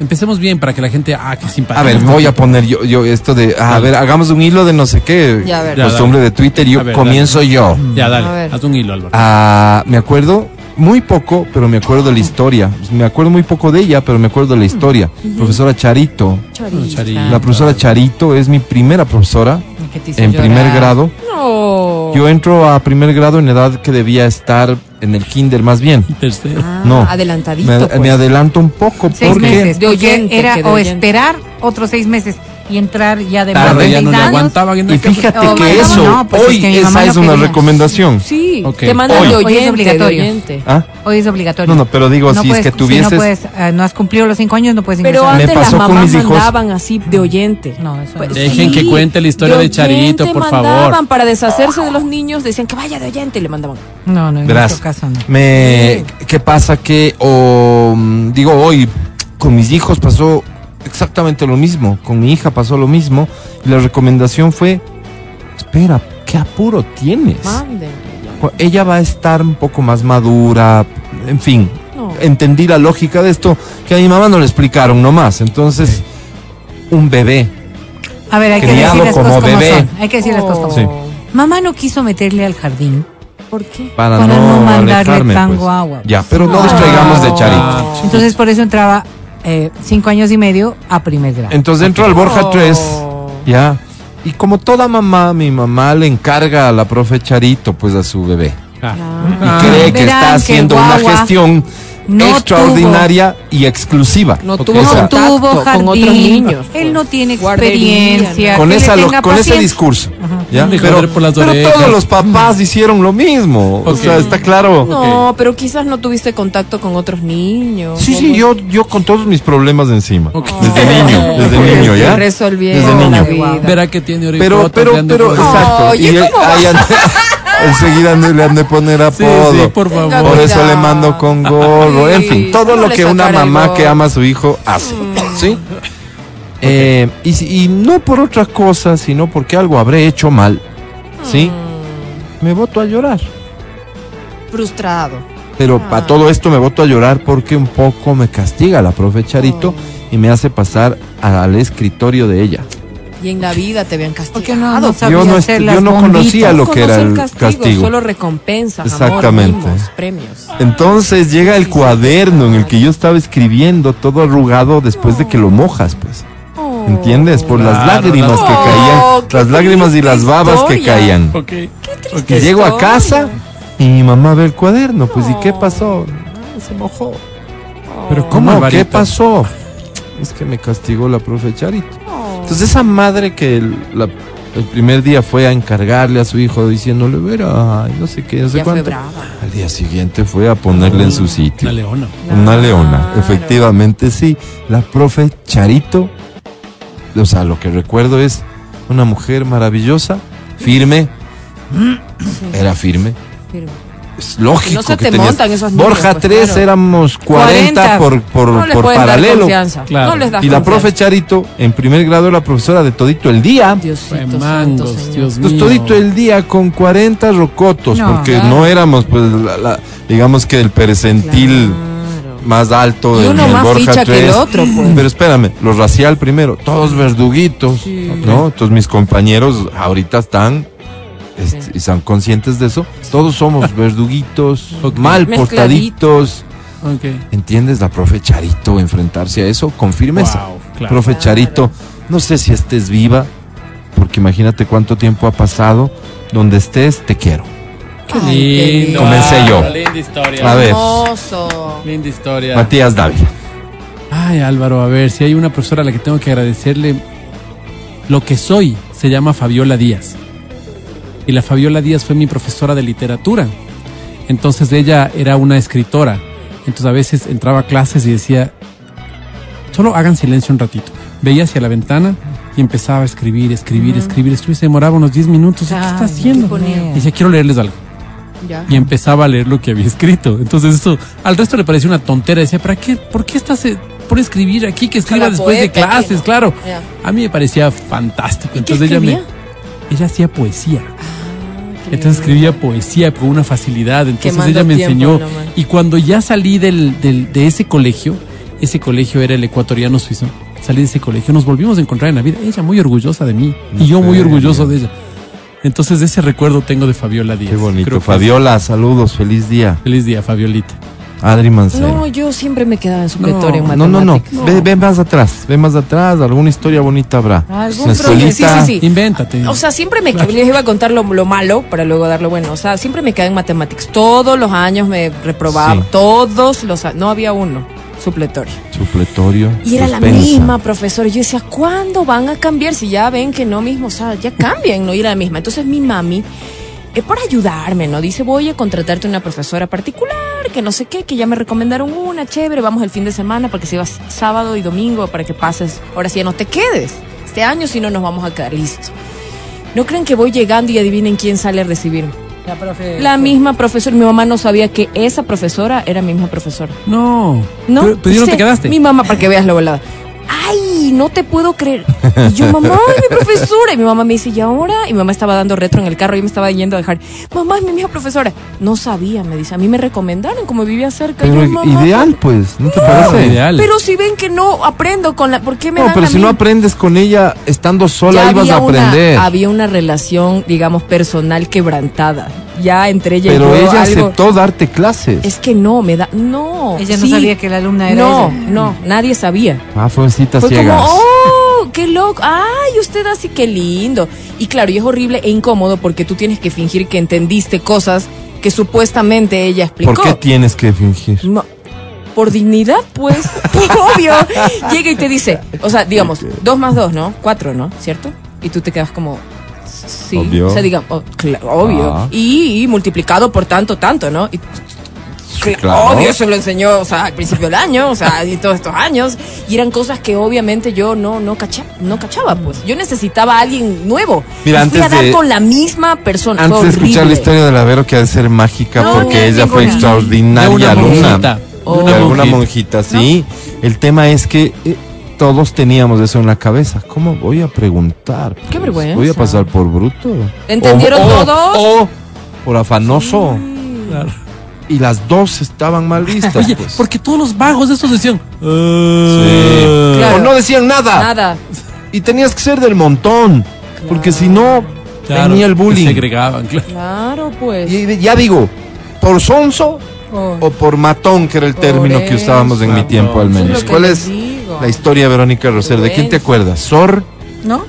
Empecemos bien para que la gente... Ah, qué simpático. A ver, voy a poner yo, yo esto de, ah, a ver, hagamos un hilo de no sé qué. Ya, a ver. Ya, Costumbre de Twitter, yo ver, comienzo yo. Ya, A dale. ver. Haz un hilo, Álvaro. Ah, me acuerdo muy poco, pero me acuerdo de la historia. Me acuerdo muy poco de ella, pero me acuerdo de la historia. Profesora Charito. Charito. Charito. La profesora Charito es mi primera profesora en llorar. primer grado. No. Yo entro a primer grado en edad que debía estar en el kinder más bien. Tercero. Ah, No. Adelantadito. Me, pues. me adelanto un poco Seis porque meses. De porque oyente, Era o esperar otros seis meses y entrar ya de Tarde, Tarde, ya no le no y que- fíjate Oh, que eso no, pues es hoy que mamá esa es una quería. recomendación. Sí, Ok. te mandan Hoy. de Hoy es oyente, de obligatorio. oyente. ¿Ah? Hoy es obligatorio. No, no, pero digo, No si puedes- es que si tuvieses no puedes, eh, no has cumplido los cinco años, no puedes Pero ingresar. Me antes las mamás mis hijos. mandaban así de oyente. No, eso Pues no. Dejen que cuente la historia de Charito, oyente por favor. mandaban para deshacerse de los niños, decían que vaya de oyente y le mandaban. No, no, en Verás, nuestro caso no. Me, ¿Qué pasa? Que, o, digo, hoy con mis hijos pasó exactamente lo mismo. Con mi hija pasó lo mismo. Y la recomendación fue, espera, ¿qué apuro tienes? Manden. Cu- Ella va a estar un poco más madura, en fin. No. Entendí la lógica de esto, que a mi mamá no le explicaron nomás. Entonces, un bebé. A ver, hay que decir las como cosas como bebé. son. Hay que decir las cosas como Sí. Mamá no quiso meterle al jardín. ¿Por qué? Para, Para no mandarle alejarme, tan pues. guagua. Ya, pero no distraigamos de Charito. Ah, Entonces por eso entraba eh, cinco años y medio a primer grado. Entonces entró al Borja Oh. 3, ya. Y como toda mamá, mi mamá le encarga a la profe Charito, pues a su bebé. Ah. y Ah. cree que Verán está que haciendo una gestión no extraordinaria y exclusiva. No tuvo Esa- con otros niños. él no tiene experiencia. con esa lo- ese discurso. Ajá. ¿ya? De Pero, joder por las pero orejas. todos los papás hicieron lo mismo. O sea, está claro. No, pero quizás no tuviste contacto con otros niños. Sí, sí, yo, yo con todos mis problemas de encima. Desde niño, *laughs* desde niño, ¿ya? Resolviendo Desde la niño. vida. Verá que tiene Pero, pero, pero, poner- exacto. Oye, y *laughs* enseguida le han de poner Sí, apodo. sí, por Tenga favor. Por eso le mando con gorro, en fin, Sí, todo lo que una mamá que ama a su hijo hace, ¿sí? Eh, y, si- y no por otra cosa, sino porque algo habré hecho mal, ¿sí? Mm, Me voto a llorar. frustrado. Pero Ah. para todo esto me voto a llorar porque un poco me castiga la profe Charito Oh. y me hace pasar al escritorio de ella. Y en la vida te habían Porque castigado. no, no sabía Yo no, hacer est- las yo no conocía lo que era el castigo, castigo. Solo recompensas, Exactamente. amor, mimos, premios. Entonces llega el cuaderno en el que yo estaba escribiendo todo arrugado después de que lo mojas, pues. Oh. ¿Entiendes? Por las lágrimas que Oh, caían, qué las lágrimas y las babas que caían. Ok. Y llego a casa y mi mamá ve el cuaderno, pues ¿y qué Oh. pasó? Se mojó. Pero ¿cómo. ¿Qué pasó? Es que me castigó la profe Charito. Entonces esa madre que el, la- el primer día fue a encargarle a su hijo diciéndole, verá, no sé qué, no sé ya fue cuánto. brava. Al día siguiente fue a ponerle en su sitio. Una leona. Una leona, efectivamente sí. La profe Charito, o sea, lo que recuerdo es una mujer maravillosa, firme, era firme. Pero Es lógico no se que te tenías- montan esos Borja pues, 3 claro. éramos 40, 40. por, por, no les por puedes dar paralelo. confianza. Claro. No les das Y la profe Charito, en primer grado, era profesora de todito el día. Diosito santo, mangos. Dios Entonces mío. todito el día con 40 rocotos, No. porque Claro. no éramos, pues, la- la- digamos que el percentil Claro. más alto más Borja ficha que el 3. otro, pues. Pero espérame, lo racial primero, todos verduguitos, Sí. ¿no? Entonces mis compañeros ahorita están este, Sí. y son conscientes de eso. Todos somos *laughs* verduguitos, mal portaditos. ¿Entiendes? La profe Charito enfrentarse a eso con firmeza. Wow, claro. Profe Claro. Charito, no sé si estés viva, porque imagínate cuánto tiempo ha pasado. Donde estés, te quiero. Qué Ay, qué lindo. Comencé yo. Ah, Linda historia. A ver. Hermoso. Linda historia. Matías Dávila. Ay, Álvaro, a ver, si hay una profesora a la que tengo que agradecerle lo que soy, se llama Fabiola Díaz. Y la Fabiola Díaz fue mi profesora de literatura. Entonces ella era una escritora. Entonces a veces entraba a clases y decía, solo hagan silencio un ratito. Veía hacia la ventana y empezaba a escribir, escribir, escribir, escribir. Se demoraba unos 10 minutos. ¿Qué está haciendo? Y decía, quiero leerles algo Ya. y empezaba a leer lo que había escrito. Entonces esto al resto le parecía una tontera. Decía, ¿para qué? ¿Por qué estás eh, por escribir aquí que escriba después de clases? ¿no? Claro. Ya. A mí me parecía fantástico. ¿Y qué Entonces ella me, ella hacía poesía. Ah, Entonces escribía poesía con una facilidad. Entonces ella me enseñó. y cuando ya salí del, del- de ese colegio, ese colegio era el ecuatoriano suizo. Salí de ese colegio, nos volvimos a encontrar en la vida. Ella muy orgullosa de mí y yo muy orgulloso de ella. Entonces ese recuerdo tengo de Fabiola Díaz. Qué bonito. Creo que Fabiola, saludos, feliz día. Feliz día, Fabiolita. Adri Mancero. No, yo siempre me quedaba en No, supletorio en No, no, no. matemáticas. Ve, ve más atrás, ve más atrás. Alguna historia bonita habrá. Algún sí, sí, sí. Invéntate. O sea, siempre me les iba a contar lo, lo malo para luego dar lo bueno. O sea, siempre me quedé en matemáticas. Todos los años me reprobaba. Sí. Todos los a- no había uno supletorio. Supletorio. Y era la misma profesora. Yo decía, ¿cuándo van a cambiar? Si ya ven que no mismo, o sea, ya cambian, no era la misma. Entonces mi mami, eh, por ayudarme, ¿no? Dice, voy a contratarte una profesora particular, que no sé qué, que ya me recomendaron una, chévere, vamos el fin de semana para que se sábado y domingo, para que pases. Ahora sí, ya no te quedes. Este año si no nos vamos a quedar listos. No creen que voy llegando y adivinen quién sale a recibirme. La profe. La misma profesora. Mi mamá no sabía que esa profesora era mi misma profesora. No. No. Pero, pero ¿y no te quedaste. Mi mamá, para que veas la volada. Ay, no te puedo creer. Y yo, mamá, es mi profesora. Y mi mamá me dice, ¿y ahora? Y mi mamá estaba dando retro en el carro y me estaba yendo a dejar. Mamá, es mi misma profesora. No sabía, me dice. A mí me recomendaron, como vivía cerca. Pero yo, mamá, ideal, pues, ¿no te parece? ideal. Pero si ven que no aprendo con la. ¿Por qué me No, dan pero a si mí? no aprendes con ella estando sola, Ya ibas a una- aprender. había una relación, digamos, personal quebrantada. Ya entre ella Pero y yo. ella algo- aceptó darte clases. Es que no, me da. No. Ella no sí. sabía que la alumna era No, ella. no, nadie sabía. Ah, fue citas Fue ciegas. como, oh, qué loco, ay, usted así, qué lindo. Y claro, y es horrible e incómodo porque tú tienes que fingir que entendiste cosas que supuestamente ella explicó. ¿Por qué tienes que fingir? No, por dignidad, pues, *laughs* obvio. Llega y te dice, o sea, digamos, dos más dos, ¿no? Cuatro, ¿no? ¿Cierto? Y tú te quedas como, sí, Obvio. o sea, digamos, oh, cla- obvio. Ah. Y, y multiplicado por tanto, tanto, ¿no? Y, cla- claro. Obvio, eso lo enseñó, o sea, al principio del año, o sea, y todos estos años. Y eran cosas que obviamente yo no, no, cacha- no cachaba, pues. Yo necesitaba a alguien nuevo. Mira, y fui a antes dar de- con la misma persona. Antes de escuchar la historia de la Vero, que ha de ser mágica No, porque no, ella fue extraordinaria De una alumna. monjita, de De una alguna monjita. monjita, sí. El tema es que eh, todos teníamos eso en la cabeza. ¿Cómo voy a preguntar? pues? Qué vergüenza. Voy a pasar por bruto. ¿Entendieron O- o- todos? O por afanoso. Claro. Y las dos estaban mal vistas. Oye, pues. porque todos los vagos de estos decían. Sí. Claro. O no decían nada. Nada. Y tenías que ser del montón. Porque si no, Claro, venía el bullying. Segregaban, claro. Claro, pues. Y ya digo, por sonso Oh. o por matón, que era el Por término que usábamos en mi tiempo al menos. ¿Cuál es. La historia, Verónica Roser? ¿De quién te acuerdas? ¿Sor? ¿No?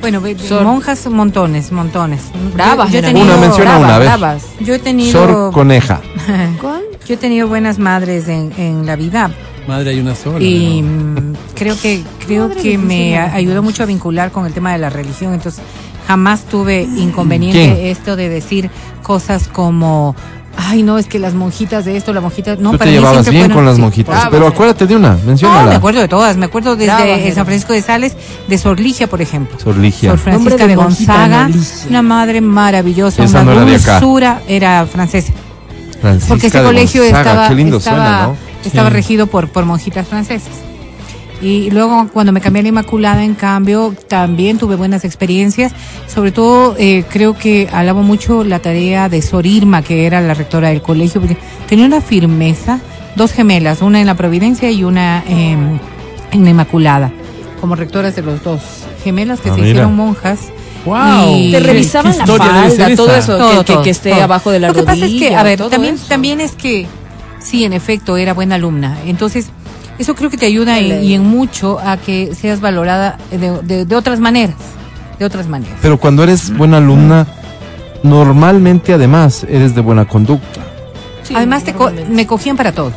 Bueno, Sor- monjas, montones, montones. Bravas, Yo, yo he eran. tenido, Una, menciona una, a ver. bravas. Yo he tenido, Sor Coneja. *laughs* yo he tenido buenas madres en, en la vida Madre, hay una sola. y ¿no? mm, creo que creo Madre que me ayudó mucho a vincular con el tema de la religión. Entonces jamás tuve inconveniente ¿Quién? esto de decir cosas como Ay, no, es que las monjitas de esto, la monjita. No, Tú para te mí llevabas bien fueron- con las monjitas. Pero acuérdate de una, No, menciónala. me acuerdo de todas. Me acuerdo desde. San Francisco de Sales, de Sor Ligia, por ejemplo. Sor Ligia. Sor Francisca de Gonzaga, no, una madre maravillosa, Esa una no era de acá. dulzura, era francesa. Francisca Porque ese de colegio Gonzaga, estaba, Qué lindo estaba, suena, ¿no? estaba Sí. regido por, por monjitas francesas. Y luego cuando me cambié a la Inmaculada, en cambio, también tuve buenas experiencias. Sobre todo, eh, creo que alabo mucho la tarea de Sor Irma, que era la rectora del colegio, porque tenía una firmeza, dos gemelas, una en la Providencia y una en, en la Inmaculada, como rectoras de los dos. Gemelas que Ah, se mira. hicieron monjas. ¡Wow! Y- Te ¿Qué- revisaban la falda, todo eso, Todo, que, que- todo, que esté todo. abajo de la Lo que rodilla. pasa es que, a ver, también, eso. también es que, sí, en efecto, era buena alumna. Entonces, eso creo que te ayuda en- y en mucho a que seas valorada de, de- de otras maneras. De otras maneras. Pero cuando eres buena alumna, normalmente además eres de buena conducta. Sí, Además, te co- me cogían para todo.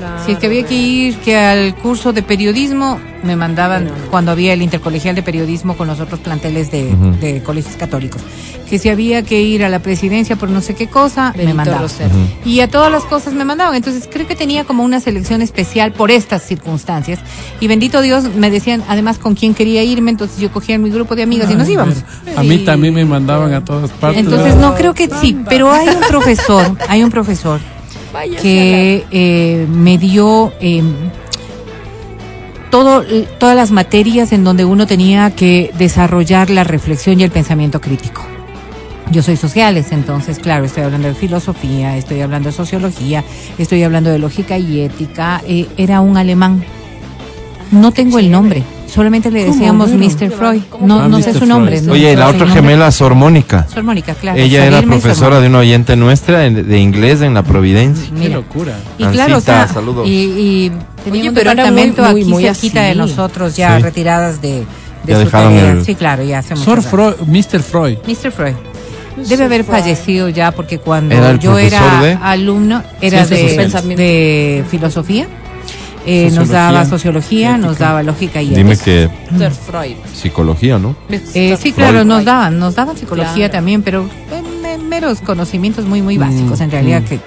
Claro, Si es que había que ir que al curso de periodismo, me mandaban Bueno, cuando había el intercolegial de periodismo con los otros planteles de, Ujú. de colegios católicos. Que si había que ir a la presidencia por no sé qué cosa, me Benito mandaban. Rosero. Ujú. Y a todas las cosas me mandaban. Entonces creo que tenía como una selección especial por estas circunstancias. Y bendito Dios, me decían además con quién quería irme. Entonces yo cogía mi grupo de amigas y nos íbamos. A mí también me mandaban a todas partes. Entonces no creo que sí, pero hay un profesor, hay un profesor que eh, me dio eh, todo, todas las materias en donde uno tenía que desarrollar la reflexión y el pensamiento crítico. Yo soy sociales, entonces, claro, estoy hablando de filosofía, estoy hablando de sociología, estoy hablando de lógica y ética. Eh, era un alemán. No tengo el nombre, solamente le ¿Cómo, decíamos? Mr. Freud. No, Ah, no sé Mr. su nombre. Freud. no Oye, la otra gemela, Sor Mónica. Sor Mónica, claro. Ella era profesora de una oyente nuestra en- de inglés en la Providencia. Qué Mira. locura. Y claro, o sea, saludos. y, y tenía Oye, un pero departamento muy, muy, aquí muy cerquita de nosotros, ya Sí. retiradas de, de Ya su dejaron tarea. el- Sí, claro, ya hace muchos Sor. Freud, Mr. Freud. Mr. Freud. Debe haber fallecido ya porque cuando Era yo era de- alumno era Ciencias de, de filosofía, eh, nos daba sociología, nos daba lógica y Dime ética. que Mr. Freud. psicología, ¿no? Eh, sí, claro, nos daban, nos daban psicología Claro. también, pero eh, me- meros conocimientos muy, muy básicos, Mm, en realidad mm. que,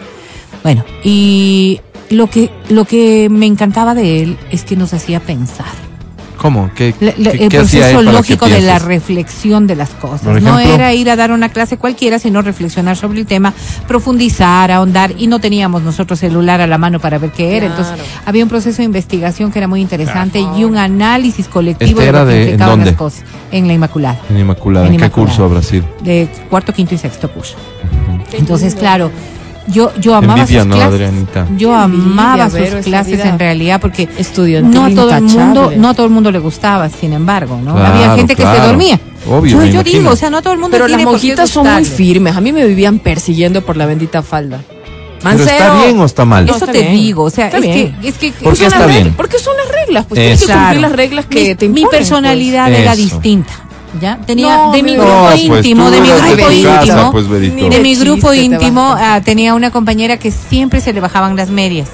bueno, y lo que, lo que me encantaba de él es que nos hacía pensar. ¿Cómo? ¿Qué, La- la- qué- el qué hacía él proceso lógico de la reflexión de las cosas. No era ir a dar una clase cualquiera, sino reflexionar sobre el tema, profundizar, ahondar, y no teníamos nosotros celular a la mano para ver qué era. Claro. Entonces, había un proceso de investigación que era muy interesante y un análisis colectivo Este de era lo que de- ¿en implicaban las cosas. En la Inmaculada. En Inmaculada. En ¿En qué Inmaculada. curso habrá sido? De cuarto, quinto y sexto curso. Entonces, lindo. claro, yo, yo amaba Envidia, sus ¿no, clases. Adrianita? Yo amaba envidia, sus clases en realidad porque no a todo el mundo, no a todo el mundo le gustaba, sin embargo, ¿no? Claro, Había gente que se claro. dormía. Obvio, yo yo digo, o sea, no todo el mundo Pero las tiene por qué monjitas son muy firmes. A mí me vivían persiguiendo por la bendita falda. ¿Pero está Mancero. bien o está mal? No, Eso está te bien. digo, o sea, Está es bien. que, es que ¿Por qué las está bien? Porque son las reglas, pues tienes que cumplir Claro. las reglas que mi, te mi imponen. personalidad pues. era Eso. distinta. ¿Ya? Tenía No, de mi grupo pues, íntimo, de mi grupo íntimo. casa, pues, de mi grupo íntimo ah, tenía una compañera que siempre se le bajaban las medias.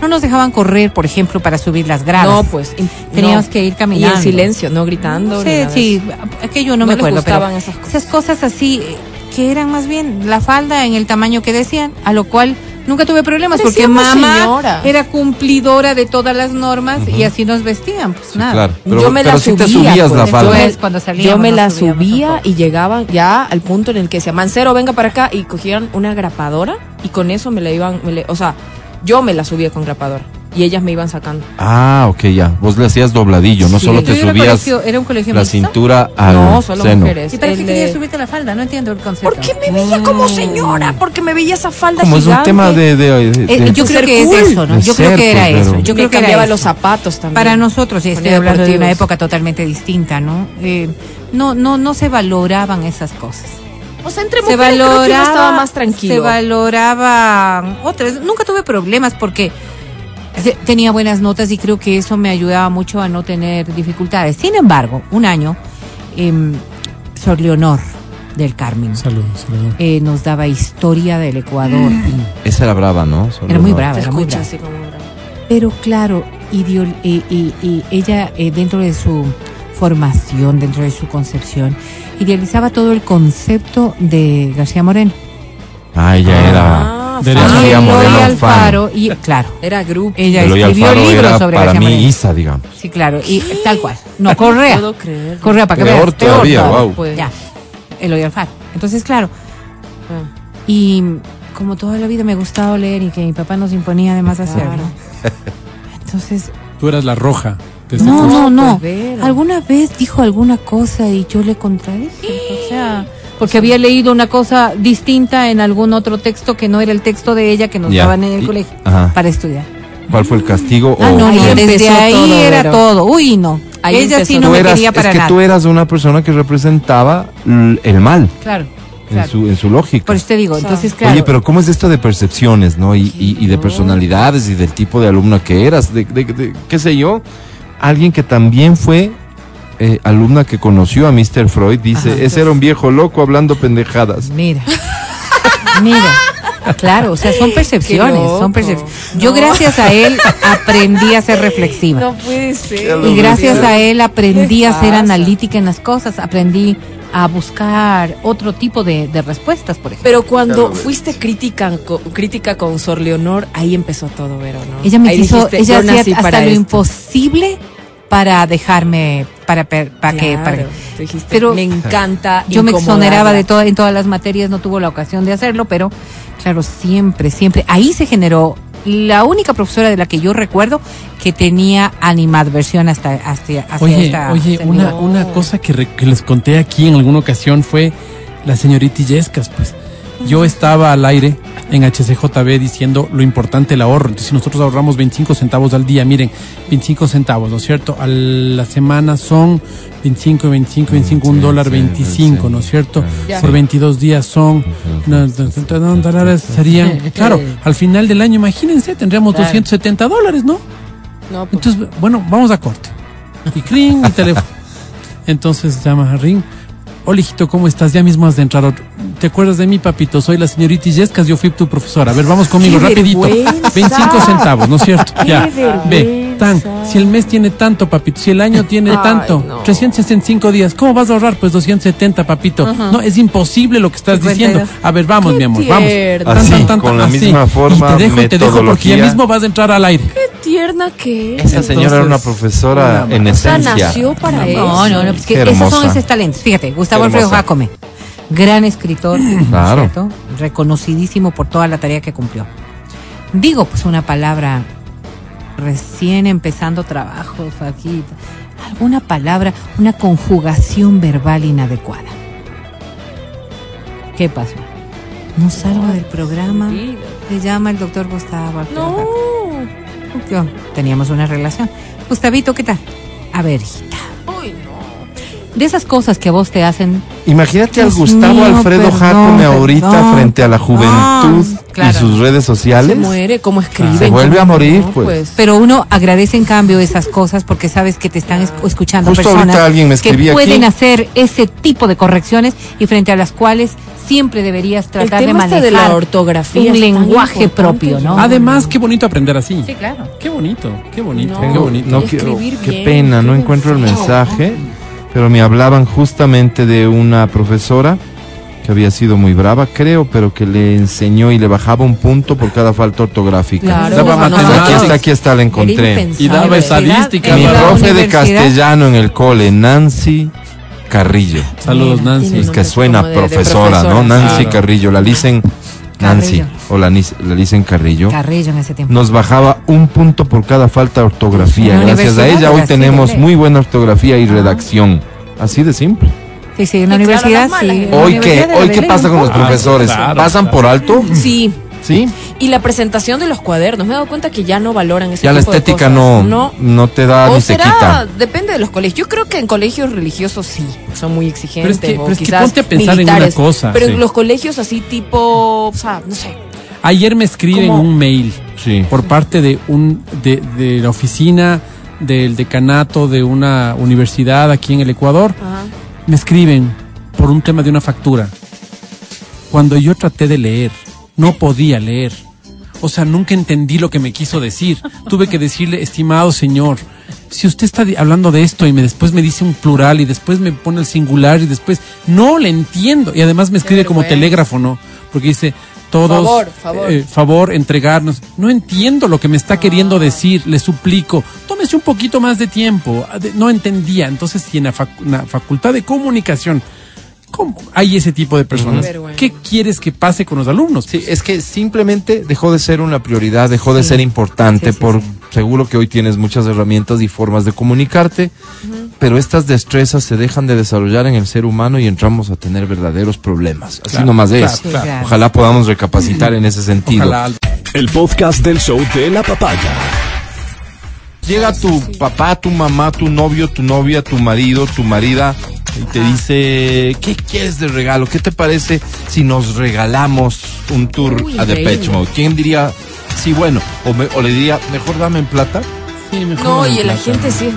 No nos dejaban correr, por ejemplo, para subir las gradas. No, pues. Teníamos no. que ir Y caminando. en silencio, no gritando. ni Sí, aquello no, me acuerdo, pero esas cosas. esas cosas así eh, que eran más bien la falda en el tamaño que decían, a lo cual nunca tuve problemas porque mamá señora. era cumplidora de todas las normas y así nos vestían, pues nada. Claro. Pero, yo me pero la subía. te subías la pues. falda. Después, cuando salíamos, yo me la subía y llegaban ya al punto en el que decía, Mancero, venga para acá. Y cogían una grapadora y con eso me la iban, me le- o sea, yo me la subía con grapadora y ellas me iban sacando. Ah, ok, ya. Vos le hacías dobladillo, no Sí. solo ¿Tu te era subías colegio- era un colegio la mixto? cintura al no, solo seno. mujeres. ¿Y para qué querías de- subirte la falda? No entiendo el concepto. Porque me veía como señora, porque me veía esa falda Como es un tema de... de- de- Eh, de- yo creo que cool. es eso, ¿no? De Yo creo que era pues, eso. Yo creo que cambiaba los zapatos también. Para nosotros, y estoy hablando de una época totalmente distinta, ¿no? Eh, no, no, no se valoraban esas cosas. O sea, entre Se mujeres creo que uno valoraba, estaba más tranquilo. se valoraban otras. Nunca tuve problemas porque tenía buenas notas y creo que eso me ayudaba mucho a no tener dificultades. Sin embargo, un año, eh, Sor Leonor del Carmen Saludos, saludos. eh, nos daba historia del Ecuador. Esa era brava, ¿no? Era muy brava, era muy escucha brava. así como bravo. Pero claro, y, y- y ella eh, dentro de su formación, dentro de su concepción, idealizaba todo el concepto de García Moreno. Ah, ella era... Ah, De Moreno, fan. Alfaro, y claro, Era grupo. ella Eloy escribió Alfaro libros era sobre para mí. Isa, digamos. Sí, claro, y tal cual. No, Correa. puedo creer. Correa, para que Peor veas. todavía, wow. Pues. Ya, Eloy Alfaro. Entonces, claro, Ah. y como toda la vida me gustaba leer y que mi papá nos imponía además hacerlo. Entonces, Tú eras la roja de este No, no, no. pues. ¿Alguna vez dijo alguna cosa y yo le contradije? O sea, porque había leído una cosa distinta en algún otro texto que no era el texto de ella que nos Ya. daban en el Y- colegio ajá. para estudiar. ¿Cuál fue el castigo? Ah, o no, ahí desde ahí todo, era todo. Uy, no. Ahí Ella sí no me eras- quería es para que nada. tú eras una persona que representaba el mal Claro, en claro. su, en su lógica. Por eso te digo, entonces, claro. Oye, pero ¿cómo es esto de percepciones, no? Y, y- y de personalidades y del tipo de alumna que eras, de, de- de- qué sé yo. Alguien que también fue eh, alumna que conoció a Mr. Freud dice, Ajá. ese era un viejo loco hablando pendejadas. Mira. Mira. Claro, o sea, son percepciones, son percepciones. Yo No. gracias a él aprendí a ser reflexiva. No puede ser. Y gracias a él aprendí ¿Qué a ser analítica en las cosas, aprendí a buscar otro tipo de, de respuestas, por ejemplo. Pero cuando fuiste crítica, co- crítica con Sor Leonor, ahí empezó todo, Vero, ¿no? ella me Ahí quiso, dijiste, ella hacía hasta para lo esto. imposible para dejarme, para, per- para que, para dijiste, pero me encanta yo me exoneraba de todo en todas las materias, no tuvo la ocasión de hacerlo, pero claro, siempre, siempre. Ahí se generó la única profesora de la que yo recuerdo que tenía animadversión hasta, hasta hacia Oye, esta oye, una, una cosa que, re- que les conté aquí en alguna ocasión fue la señorita Illescas, pues. Yo estaba al aire en HCJB diciendo lo importante el ahorro. Entonces, si nosotros ahorramos 25 centavos al día, miren, 25 centavos, ¿no es cierto? A la semana son 25, 25, 25, un Sí, dólar sí, 25, sí. ¿no es cierto? Por 22 días son, dólares serían, *laughs* claro, al final del año, imagínense, tendríamos Claro. 270 dólares, ¿no? No, pues, Entonces, bueno, vamos a corte. Y cring, mi teléfono. *laughs* Entonces llama a Ring. Hola, hijito, ¿cómo estás? Ya mismo has de entrar. otro. ¿Te acuerdas de mí, papito? Soy la señorita Illescas, yo fui tu profesora. A ver, vamos conmigo, ¡Qué rapidito. vergüenza! 25 centavos, ¿no es cierto? ¡Qué ya. Ve, tan, si el mes tiene tanto, papito, si el año tiene Ay, tanto, no. 365 días, ¿cómo vas a ahorrar? Pues 270, papito. No, es imposible lo que estás 52. diciendo. A ver, vamos, Qué mi amor, vamos. Así, con la misma forma, Y te dejo, te dejo porque ya mismo vas a entrar al aire. qué tierna que es. Esa señora era una profesora una en O sea, esencia. nació para eso. No, no, no, es que Qué esos son esos talentos. Fíjate, Gustavo Alfredo. Jacome, gran escritor, Claro. ¿cierto? reconocidísimo por toda la tarea que cumplió. Digo, pues una palabra recién empezando trabajo, aquí, alguna palabra, una conjugación verbal inadecuada. ¿Qué pasó? No salgo del programa. Le llama el doctor Gustavo No. Yo, teníamos una relación. Gustavito, ¿qué tal? A ver, hijita. Uy, no. De esas cosas que a vos te hacen. Imagínate al Gustavo mío, Alfredo perdón, Jacome ahorita perdón, frente a la juventud perdón. Claro. y sus redes Se sociales. muere, ¿cómo escribe? Se vuelve a morir, pues. Pero uno agradece en cambio esas cosas porque sabes que te están es- escuchando Justo personas ahorita alguien me que escribía pueden aquí. hacer ese tipo de correcciones y frente a las cuales siempre deberías tratar de tema este manejar de la ortografía un lenguaje propio, ¿no? Además, qué bonito aprender así. Sí, claro. Qué bonito, qué bonito, No. qué bonito. No qué bien, pena, no qué encuentro el mensaje, pero me hablaban justamente de una profesora que había sido muy brava, creo, pero que le enseñó y le bajaba un punto por cada falta ortográfica. Claro, Daba. Aquí está, aquí está, la encontré. Y daba estadística. Mi profe de castellano en el cole, Nancy Carrillo. Saludos, Nancy. Es que suena de profesora, ¿no? Nancy Claro. Carrillo, la dicen Nancy Carrillo. o la, la dicen Carrillo. Carrillo en ese tiempo. Nos bajaba un punto por cada falta de ortografía. Gracias a ella hoy tenemos muy buena ortografía y redacción. Así de simple. Sí, sí, en la claro, universidad sí. Hoy qué, hoy qué pasa con los. Ah, profesores, claro, pasan claro. por alto, Sí, sí. y la presentación de los cuadernos, me he dado cuenta que ya no valoran ese Ya la tipo de estética cosas. no, no no te da o ni te será, quita. depende de los colegios. Yo creo que en colegios religiosos sí, son muy exigentes. Pero es que- o pero es que quizás ponte a pensar en una militares. cosa, Pero sí. en los colegios así tipo, o sea, no sé. Ayer me escriben ¿Cómo? un mail Sí. por parte de un de, de la oficina del decanato de una universidad aquí en el Ecuador. Ajá. Me escriben por un tema de una factura. Cuando yo traté de leer, no podía leer. O sea, nunca entendí lo que me quiso decir. Tuve que decirle, estimado señor, si usted está hablando de esto y me después me dice un plural y después me pone el singular y después no le entiendo y además me escribe como telégrafo, ¿no? Porque dice todos Favor, favor. eh, favor entregarnos. No entiendo lo que me está queriendo decir, le suplico. Tómese un poquito más de tiempo. Ah, No entendía. Entonces, si en la fac- una facultad de comunicación ¿cómo hay ese tipo de personas, Qué vergüenza. ¿qué quieres que pase con los alumnos? Sí, es que simplemente dejó de ser una prioridad, dejó de Sí. ser importante, Sí, sí, por sí. seguro que hoy tienes muchas herramientas y formas de comunicarte, pero estas destrezas se dejan de desarrollar en el ser humano y entramos a tener verdaderos problemas. Así Claro, nomás claro, es. claro. Claro. Ojalá podamos recapacitar en ese sentido. Ojalá. El podcast del show de la papaya. Llega tu papá, tu mamá, tu novio, tu novia, tu marido, tu marida y te dice, ¿qué quieres de regalo? ¿Qué te parece si nos regalamos un tour Uy, a. Depeche Mode? ¿Quién diría, sí, bueno? O, me- o le diría, mejor dame en plata. Sí, mejor No, en y la plata. gente sí es,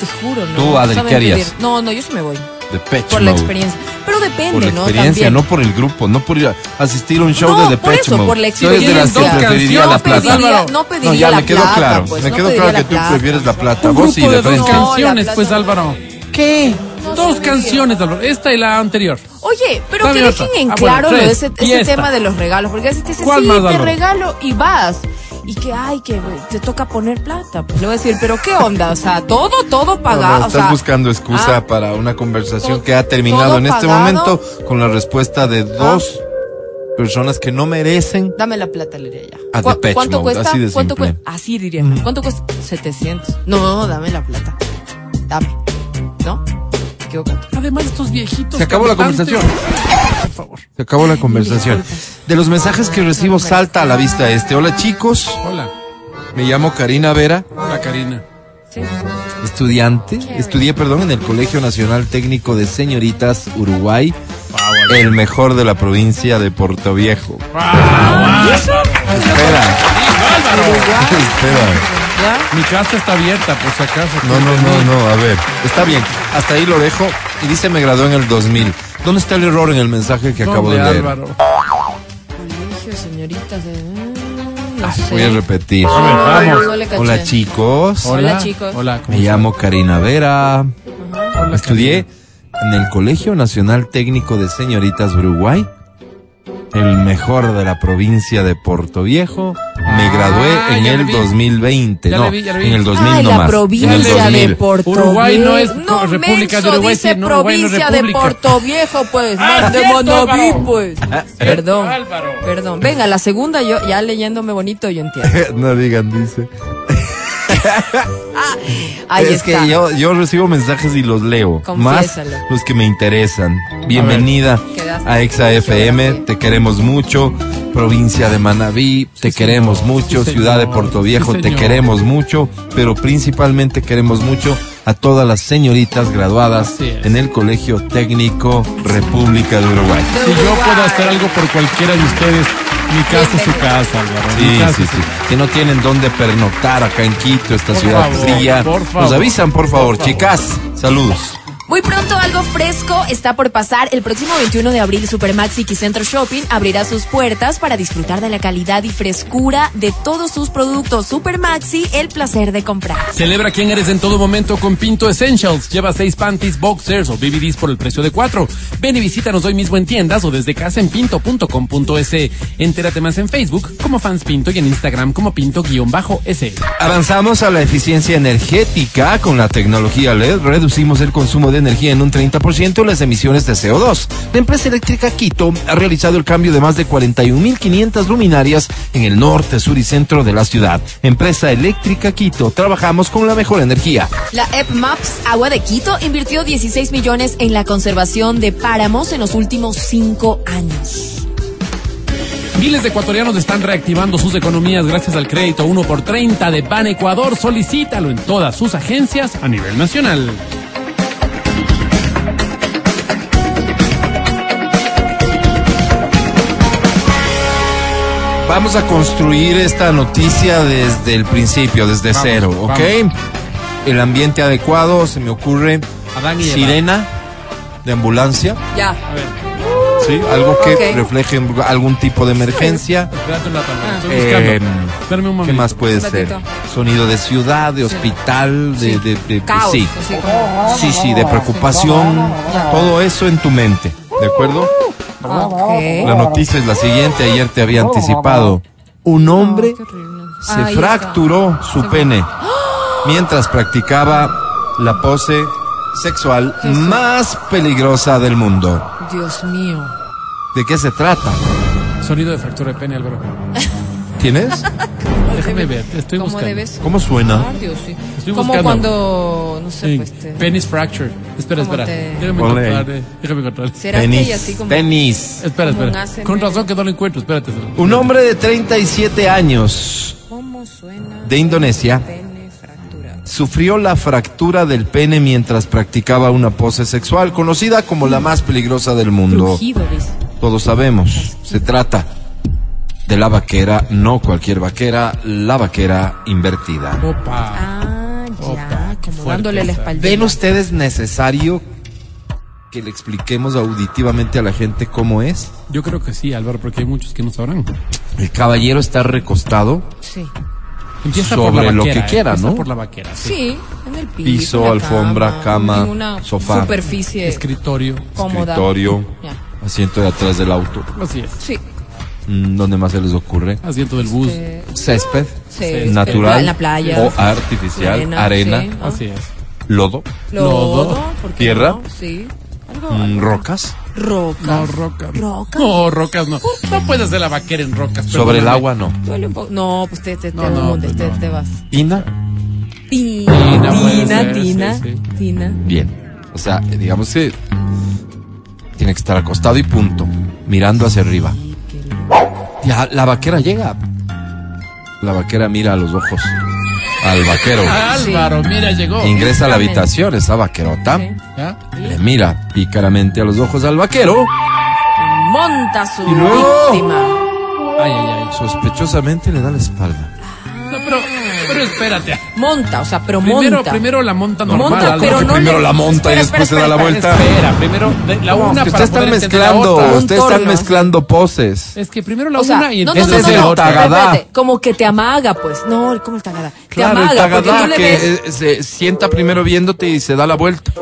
te juro, ¿no? Tú, Adri, Saben ¿qué harías? pedir. No, no, yo sí me voy. Depeche Por la Mode. experiencia. Pero depende, Por la ¿no? experiencia, no por el grupo, no por ir a asistir a un show No, de por Depeche eso, Mode. por la Tú eres de las que experiencia. preferiría No la plata. pediría- no pediría No, ya la me quedó plata, claro. pues, me no quedó claro la que tú prefieres la plata. Un Vos sí, de dos la canciones, pues. Álvaro. ¿Qué? Dos canciones, Álvaro. Esta y la anterior. Oye, pero Dame que otra. dejen en Ah, bueno, claro lo de tres. ese, ese tema de los regalos. Porque a veces te dicen, ¿Cuál sí, más, te regalo y vas. Y que, ay, que te toca poner plata. Pues le voy a decir, pero ¿qué onda? O sea, todo, todo No, pagado. no, o estás sea, buscando excusa ah, para una conversación todo- que ha terminado en este pagado. momento con la respuesta de dos personas que no merecen. Dame la plata, le diría ya. A ¿Cu- Depeche ¿Cuánto Mode, cuesta? así de ¿Cuánto cuesta? Así diría. ¿Cuánto cuesta? 700. No, dame la plata. Dame. ¿No? Equivocate. Además, estos viejitos. Se acabó la conversación. Por favor. Se acabó la conversación. De los mensajes que recibo salta a la vista este. Hola chicos, Hola. me llamo Karina Vera, Hola, Karina. Sí. estudiante, estudié, perdón, en el Colegio Nacional Técnico de Señoritas Uruguay, el mejor de la provincia de Puerto Viejo. Espera. Espera. ¿Ya? Mi casa está abierta, por si acaso. No, no, no, no, a ver. Está bien, hasta ahí lo dejo. Y dice me gradué en el 2000. ¿Dónde está el error en el mensaje que acabo de ¿Dónde, leer? Álvaro? Colegio, señoritas de... No Ah, sé. Voy a repetir. Vamos. no le caché. Hola chicos. Hola, chicos. Hola, ¿cómo Me llamo Karina Vera. Hola, Estudié en el Colegio Nacional Técnico de Señoritas Uruguay, el mejor de la provincia de Puerto Viejo. Me gradué Ah, en el le vi. 2020, Ya no, vi, en el 2000 Ay, no la más. provincia en el de 2000. Puerto Uruguay no es co- República de menso, Uruguay, dice no, Uruguay no es provincia de. Puerto Viejo, pues. Ah, de Monoví, Álvaro. pues. Perdón. Álvaro. Perdón. Venga, la segunda, yo ya leyéndome bonito, yo entiendo. *laughs* no digan, dice. *laughs* Ahí es está. que yo, yo recibo mensajes y los leo. Más los que me interesan. Bienvenida a Exa FM. quedaste. Te queremos mucho. Provincia de Manabí, te queremos mucho. Sí, Ciudad de. Puerto Viejo, Sí, te queremos mucho. Pero principalmente queremos mucho a todas las señoritas graduadas en el Colegio Técnico República de Uruguay. Si yo puedo hacer algo por cualquiera de ustedes, mi casa es su casa, Álvaro. mi Sí, casa sí, sí. su- Que no tienen dónde pernoctar acá en Quito, esta Por ciudad favor, fría. por Nos favor. avisan, por favor, Por favor. chicas. Saludos. Muy pronto algo fresco está por pasar. El próximo 21 de abril Supermaxi y Center Shopping abrirá sus puertas para disfrutar de la calidad y frescura de todos sus productos. Supermaxi, el placer de comprar. Celebra quién eres en todo momento con Pinto Essentials. Lleva seis panties, boxers o BBDs por el precio de cuatro. Ven y visítanos hoy mismo en tiendas o desde casa en pinto.com.es. Entérate más en Facebook como Fans Pinto y en Instagram como Pinto-S. Avanzamos a la eficiencia energética. Con la tecnología LED reducimos el consumo de energía en un 30% y las emisiones de CO2. La empresa eléctrica Quito ha realizado el cambio de más de 41.500 luminarias en el norte, sur y centro de la ciudad. Empresa eléctrica Quito, trabajamos con la mejor energía. La EPMAPS Agua de Quito invirtió 16 millones en la conservación de páramos en los últimos cinco años. Miles de ecuatorianos están reactivando sus economías gracias al crédito 1 por 30 de Ban Ecuador. Solicítalo en todas sus agencias a nivel nacional. Vamos a construir esta noticia desde el principio, desde Vamos, cero, ¿ok? vamos. El ambiente adecuado, se me ocurre Adán y Eva. sirena de ambulancia, Ya. A ver, ¿sí? Algo que refleje algún tipo de emergencia. espérate un rato, Álvaro, estoy Eh, buscando. Espérame un ¿Qué más puede ser? Sonido de ciudad, de hospital, de, de, de- Caos. sí, sí, sí, de preocupación, todo eso en tu mente, ¿de acuerdo? La noticia es la siguiente, ayer te había anticipado. Un hombre horrible. se Ahí fracturó su pene *gasps* mientras practicaba la pose sexual más peligrosa del mundo. Dios mío. ¿De qué se trata? Sonido de fractura de pene, Álvaro. *laughs* ¿Tienes? *laughs* Déjame ver, estoy ¿Cómo buscando. debes? ¿Cómo suena? Ah, Dios, sí. Estoy Como buscando. cuando, no sé, Sí, pues te... Penis fracture. Espera, ¿Cómo espera. te- Déjame encontrar. Déjame encontrar. ¿Será que Tenis. hay así como... Tenis. Espera, espera. Con razón que no lo encuentro. Espérate. Un hombre de 37 años ¿Cómo suena? de Indonesia Pene fracturado. sufrió la fractura del pene mientras practicaba una pose sexual conocida como la más peligrosa del mundo. Todos sabemos, se trata de la vaquera, no cualquier vaquera, la vaquera invertida. Opa. Ah, ya. Opa, como dándole la espalda. ¿Ven ustedes necesario que le expliquemos auditivamente a la gente cómo es? Yo creo que sí, Álvaro, porque hay muchos que no sabrán. El caballero está recostado, Sí. Empieza Sobre por la lo vaquera, que quiera, ¿no? por la vaquera. Sí. Sí, en el piso. Piso, en alfombra, cama, en una sofá. Superficie Escritorio. cómoda. escritorio, Ya. asiento de atrás del auto. Así es. Sí. Mm, ¿Dónde más se les ocurre? Asiento del bus. Eh, Césped, sí, natural En la playa. o artificial, Arena, arena, sí. ¿no? Así es. lodo, Lodo. Lodo. ¿por qué Tierra. no? Sí. Algo, mm, rocas. Rocas. No, rocas. Rocas. No, rocas no. No puedes hacer la vaquera en rocas. Sobre el agua no. Duele un poco. No, pues te, te, te, No, no, hundes, pues te, no. te vas. Tina, Tina, Tina Tina, ser, Tina, sí, sí. Tina. bien. O sea, digamos que tiene que estar acostado y punto, mirando hacia arriba. Ya, la vaquera llega. La vaquera mira a los ojos al vaquero. Álvaro, mira, llegó. Ingresa a la habitación, esa vaquerota. Sí. ¿Ya? Le mira pícaramente a los ojos al vaquero. Monta su Y luego- víctima. Ay, ay, ay. Sospechosamente le da la espalda. Pero, espérate. Monta, o sea, pero Primero, monta. primero la monta normal. Monta, pero no primero le- la monta y después espera, se da la vuelta. Espera, primero de- la No, una que para están mezclando, otra. ustedes están mezclando poses. Es que primero la O sea, una y no, no, entonces no, no, es el no, tagadá. como que te amaga, pues. No, ¿cómo el tagadá? Te Claro, el amaga, tagadá tú le que ves. se sienta primero viéndote y se da la vuelta.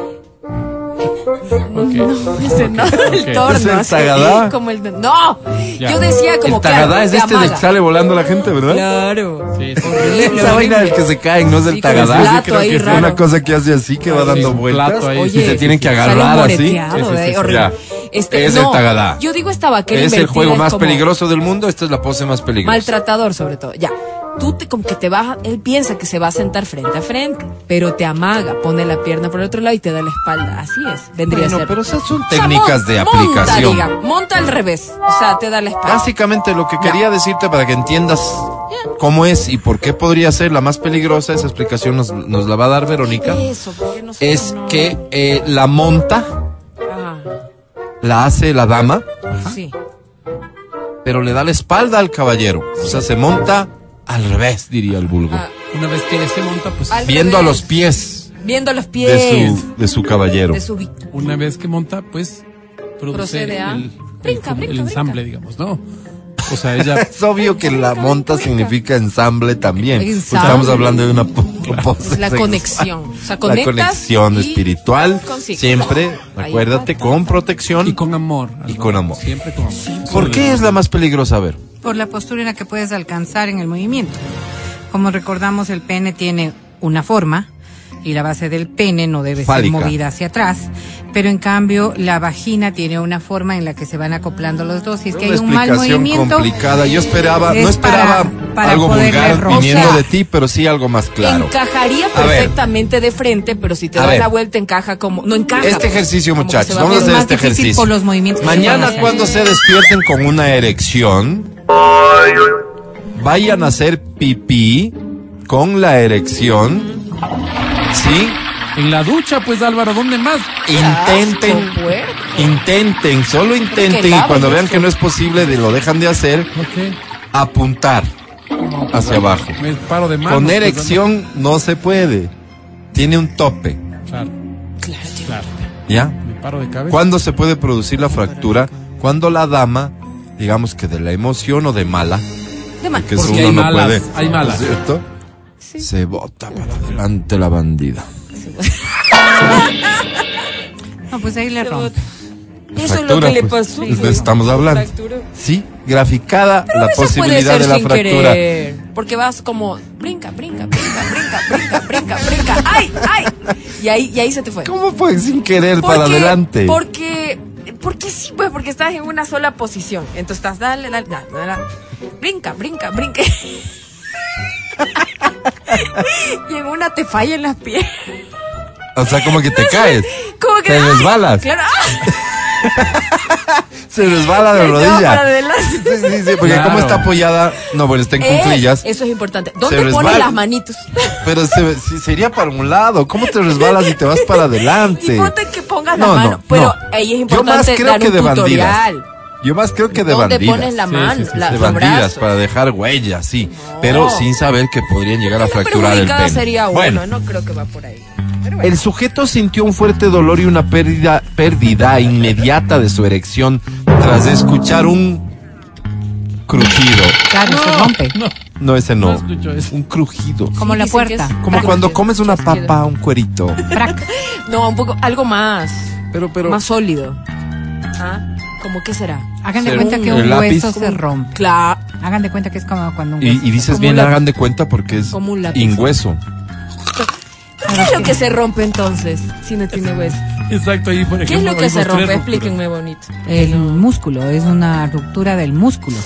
Ok. Ese no, el Ok. torno, Es el así, tagadá. como el no. Ya. Yo decía como el que tagadá es te este de que sale volando la gente, ¿verdad? Claro. Sí, sí. Horrible, Esa vaina del que se caen, no es el Sí, el tagadá. plato creo ahí que es. Una cosa que hace así que va Sí, dando vueltas ahí. y se Oye, tienen que agarrar así. Sí, sí, eh, sí, horrible. Este, Es el no, tagadá. Yo digo esta vaquera Es el juego más como peligroso del mundo, esta es la pose más peligrosa. Maltratador, sobre todo. Ya. Tú te, como que te vas, él piensa que se va a sentar frente a frente, pero te amaga, pone la pierna por el otro lado y te da la espalda. Así es, vendría Bueno, a ser. pero esas son O sea, técnicas de monta, aplicación. digamos, monta al revés, o sea, te da la espalda. Básicamente lo que quería decirte para que entiendas ¿Cómo es y por qué podría ser la más peligrosa? Esa explicación nos, nos la va a dar Verónica. Eso, Es no- que eh, la monta Ah, la hace la dama, sí. pero le da la espalda al caballero. O sea, se monta al revés, diría el vulgo. Ah, Una vez que se monta, pues Al viendo a los pies Viendo los pies de su, de su caballero. de su una vez que monta, pues produce Procede a- el, el- Brinca, el brinca, ensamble, digamos, ¿no? O sea, ella *laughs* Es obvio que la monta significa ensamble también. porque Ensamble. Estamos hablando de una pose la *laughs* conexión. O sea, La conexión espiritual. consigo. Siempre, Ahí acuérdate, con protección. y con amor. Y con amor. Siempre con amor. ¿Por qué es la más peligrosa? A ver. Por la postura en la que puedes alcanzar en el movimiento. Como recordamos, el pene tiene una forma y la base del pene no debe Fálica. ser movida hacia atrás, pero en cambio la vagina tiene una forma en la que se van acoplando los dos. Y es que hay un mal explicación movimiento. complicada. Yo esperaba, es no esperaba para- para algo poderle vulgar rozar. viniendo de ti, pero sí algo más claro. Encajaría A ver. perfectamente de frente, pero si te A das ver. la vuelta encaja como no encaja. Este ejercicio, como que muchachos, se va vamos a hacer más este difícil ejercicio. por los movimientos. que Mañana cuando se despierten con una erección, vayan a hacer pipí con la erección. ¿Sí? En la ducha, pues Álvaro, ¿dónde más? Intenten, intenten, solo intenten y cuando vean eso. que no es posible de lo dejan de hacer, apuntar hacia abajo. Me paro de manos. Con pues, erección no se puede. Tiene un tope. Claro, claro. ¿ya? Me paro de cabeza. ¿Cuándo se puede producir la fractura? Cuando la dama, digamos que de la emoción o de mala, De que Porque uno hay no malas, puede, hay malas. ¿no Se bota para adelante la bandida. No, pues ahí le rompe. Eso es lo Fractura, que le pues, pasó. es de eso estamos hablando. Fracturó. Sí, graficada Pero la posibilidad puede de ser la sin fractura. querer, porque vas como brinca, brinca, brinca, brinca, brinca, brinca, brinca, ay, ay, y ahí, y ahí se te fue. ¿Cómo fue sin querer para adelante? Porque, porque sí, pues, porque estás en una sola posición. Entonces estás, dale, dale, dale, dale. brinca, brinca, brinca. *laughs* *laughs* y en una te fallan las piernas. O sea, como que te caes. Como que Te ay, resbalas. Claro, *laughs* Se resbala de para rodilla. adelante. Sí, sí, sí, porque Claro. como está apoyada, no, bueno, está en Eh, cuclillas, eso es importante. ¿Dónde Se pones las manitos? *laughs* pero se- sí, sería para un lado. ¿Cómo te resbalas y te vas para adelante? Y ponte que pongas No, la no, mano. pero no. ahí es Yo más importante creo dar que un de bandidas. Yo más creo que de ¿Dónde bandidas. pones la mano? sí, sí, la- de bandidas brazos? para dejar huellas, sí. Pero sin saber que podrían llegar a fracturar el pene. sería uno, bueno, no creo que va por ahí. Bueno. el sujeto sintió un fuerte dolor y una pérdida, pérdida inmediata de su erección tras escuchar un crujido. Claro, se rompe. No, No, ese no. No eso. Un crujido. Como la puerta. Como cuando comes una papa, un cuerito. Frac. *laughs* No, un poco, algo más, Pero, pero. más sólido. ¿Ah? ¿Cómo qué será? Hagan de cuenta que un hueso se rompe. Claro. Hagan de cuenta que es como cuando un Y, hueso y dices Como bien, hagan de cuenta porque es Como un ingüeso. ¿Qué es lo que se rompe entonces si no tiene hueso? exacto. Ahí, por ¿Qué es ejemplo, lo que se rompe? Explíquenme bonito. El músculo, es una ruptura del músculo,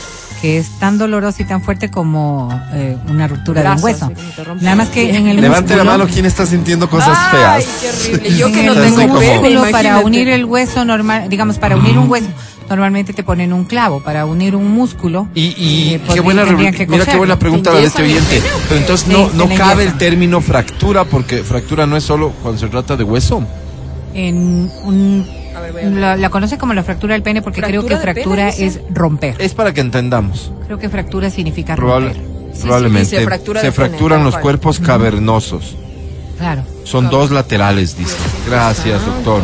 que es tan dolorosa y tan fuerte como eh, una ruptura de un hueso. Nada más que en el Levante la mano quien está sintiendo cosas Ay, feas. qué horrible. Yo que no tengo como- músculo, para unir el hueso normal, digamos, para unir un hueso, normalmente te ponen un clavo, para unir un músculo. Y, y eh, qué buena, que mira qué buena pregunta la de este oyente. Pero entonces Sí, no, no cabe el término fractura porque fractura no es solo cuando se trata de hueso. En un, A ver, voy a la, la conocen como la fractura del pene porque creo que ¿Fractura fractura pene, es romper. Es para que entendamos. Creo que fractura significa Probable- romper. sí, probablemente dice fractura se de pene, fracturan tal los cual. cuerpos cavernosos. Claro. Son dos laterales, dice. Gracias, doctor.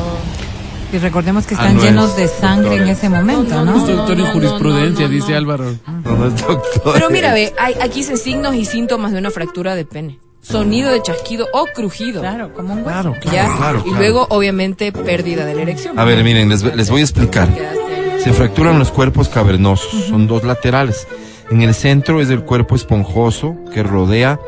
Y recordemos que Ah, están no es, llenos de sangre doctor. en ese momento, ¿no? Es doctor en no, jurisprudencia, no, no, dice no. Álvaro. No, no es doctor. Pero mira, ve, hay, aquí dicen signos y síntomas de una fractura de pene. Sonido de chasquido o crujido. Claro, como un hueso. Claro, ¿Ya? claro, claro. y luego, obviamente, pérdida de la erección. A ver, miren, les, les voy a explicar. Se fracturan los cuerpos cavernosos, son dos laterales. En el centro es el cuerpo esponjoso que rodea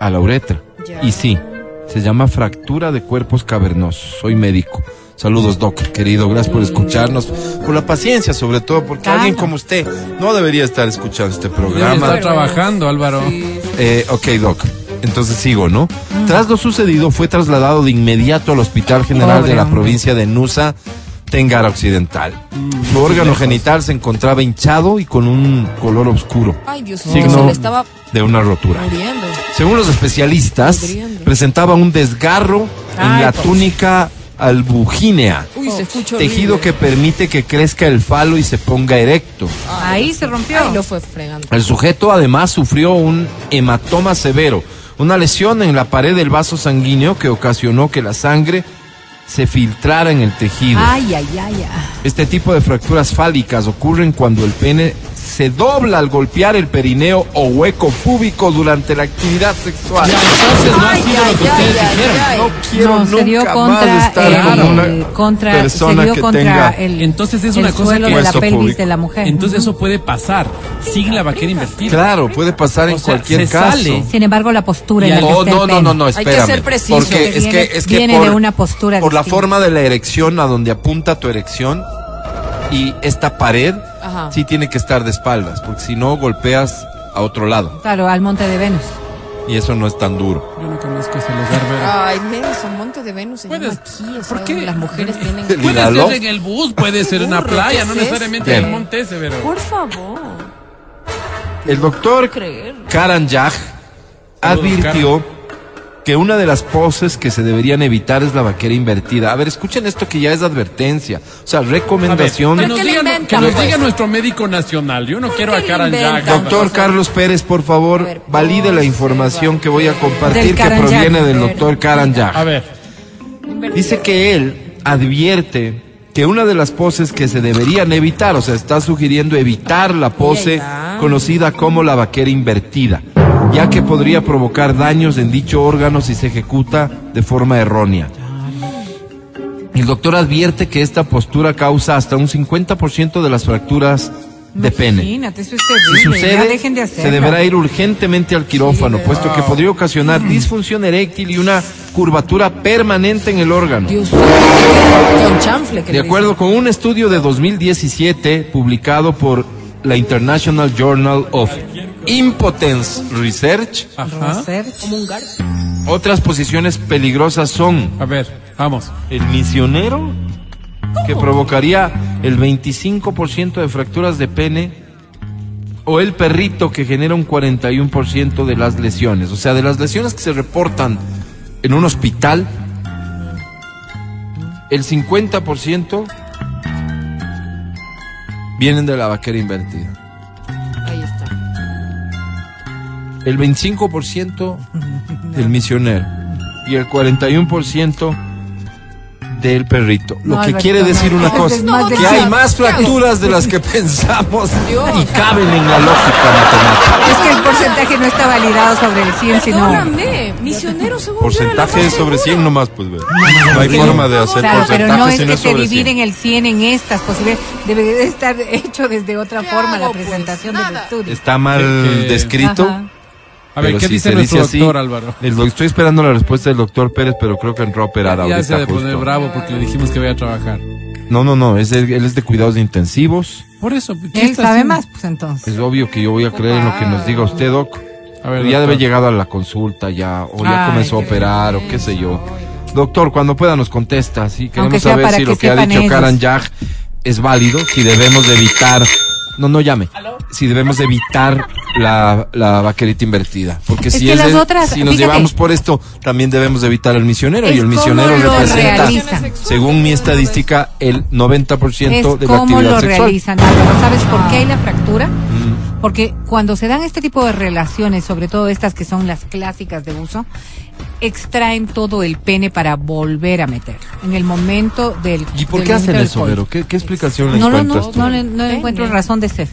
a la uretra. Ya. Y sí, se llama fractura de cuerpos cavernosos. Soy médico. Saludos, Doc, querido. Gracias por escucharnos. Por la paciencia, sobre todo, porque Claro. alguien como usted no debería estar escuchando este Debe programa. estar trabajando, Álvaro. Eh, ok, Doc. Entonces sigo, ¿no? Tras lo sucedido, fue trasladado de inmediato al Hospital General Pobre de la hombre. provincia de Nusa Tengara Occidental. Su órgano genital se encontraba hinchado y con un color oscuro, Ay, Dios mío, se signo le estaba de una rotura. muriendo. Según los especialistas, presentaba un desgarro en Ay, la pues. túnica albugínea, Uy, se escucha tejido horrible. que permite que crezca el falo y se ponga erecto. Ahí se rompió. Ay, lo fue fregando. El sujeto además sufrió un hematoma severo, una lesión en la pared del vaso sanguíneo que ocasionó que la sangre se filtrara en el tejido. Ay, ay, ay, ay. Este tipo de fracturas fálicas ocurren cuando el pene se dobla al golpear el perineo o hueco púbico durante la actividad sexual. Entonces no ha sido ay, lo que ustedes dijeron. ay. No quiero no, se dio nunca contra, más estar el, con una contra persona se dio que contra tenga el, Entonces es el una cosa suelo que- de la pelvis público. de la mujer. Entonces eso puede pasar sin la vaquera invertida. Claro, puede pasar O en sea, cualquier se caso. sale. Sin embargo, la postura Y en la al- que no, no, no, no, Hay que espérame. ser preciso. Porque Que es viene- que, es que viene por, de una postura por la forma de la erección a donde apunta tu erección y esta pared Ajá. sí tiene que estar de espaldas, porque si no golpeas a otro lado Claro, al monte de Venus. y eso no es tan duro. Yo no conozco ese lugar, pero... Ay, Menso, Monte de Venus se Puedes- llama aquí. o sea, ¿por qué? Las mujeres *laughs* tienen... Puede ser en el bus, puede ser en una Burro, playa, ¿qué no es necesariamente en el monte ese, pero... Por favor. El doctor. Karan Yag advirtió que una de las poses que se deberían evitar es la vaquera invertida. A ver, escuchen esto que ya es advertencia, o sea, ver, recomendación. que nos ¿Qué le diga, que inventan, nos pues? diga nuestro médico nacional. Yo no quiero a? Jack. Doctor Carlos Pérez, por favor, ver, valide la información que voy a compartir que proviene del doctor Karan Yag. A ver, Dice que él advierte que una de las poses que se deberían evitar, o sea, está sugiriendo evitar la pose conocida como la vaquera invertida, ya que podría provocar daños en dicho órgano si se ejecuta de forma errónea. El doctor advierte que esta postura causa hasta un 50% de las fracturas de pene. Imagínate, eso es Si terrible. sucede, dejen de se deberá ir urgentemente al quirófano, puesto que podría ocasionar disfunción eréctil y una curvatura permanente en el órgano. Dios De acuerdo con un estudio de 2017 publicado por la International Journal of Impotence Research, ajá. Otras posiciones peligrosas son A ver, vamos. el misionero, que provocaría el 25% de fracturas de pene, o el perrito, que genera un 41% de las lesiones. O sea, de las lesiones que se reportan en un hospital, el 50% vienen de la vaquera invertida. El 25% del *laughs* misionero y el 41% del perrito. Lo No, que Alberto, quiere no. decir una cosa, es que hay más fracturas de las que pensamos Dios. y caben en la lógica matemática. Es que el porcentaje no está validado sobre el 100, sino... Misionero se volvió la Porcentaje más sobre 100 segura. nomás, pues, ve. No hay forma de hacer Claro, pero no porcentaje es que es se dividen 100. el 100 en estas posibilidades. Debe de estar *laughs* hecho desde otra ¿Qué forma la pues? presentación del Nada. estudio. Está mal descrito. Ajá. A ver, pero ¿qué si dice nuestro dice así, doctor Álvaro? el do- estoy esperando la respuesta del doctor Pérez, pero creo que entró a operar Ya ahorita se ha de poner justo. bravo porque le dijimos que vaya a trabajar. No, no, no, es de- él es de cuidados intensivos. Por eso. ¿qué Él está sabe haciendo? más, pues entonces. Es obvio que yo voy a creer en lo que nos diga usted, Doc. A ver, ya doctor. debe llegar a la consulta ya, o ya Ay, comenzó a operar, o qué sé yo. Doctor, cuando pueda nos contesta, sí, queremos saber si que lo que ha dicho ellos. Karan Yag es válido, si debemos de evitar, no, no llame, si debemos de evitar la, la vaquerita invertida. Porque Es si, que es las de- otras, si nos fíjate. llevamos por esto, también debemos de evitar el misionero, y el misionero representa, según mi estadística, el 90% Es de la actividad lo sexual. realizan. ¿Sabes por qué hay la fractura? Mm. Porque cuando se dan este tipo de relaciones, sobre todo estas que son las clásicas de uso, extraen todo el pene para volver a meter. En el momento del. ¿Y por del qué hacen eso. Vero? ¿Qué, qué explicación le No, no, encuentras no, tú? no, no Pene. encuentro razón de ser.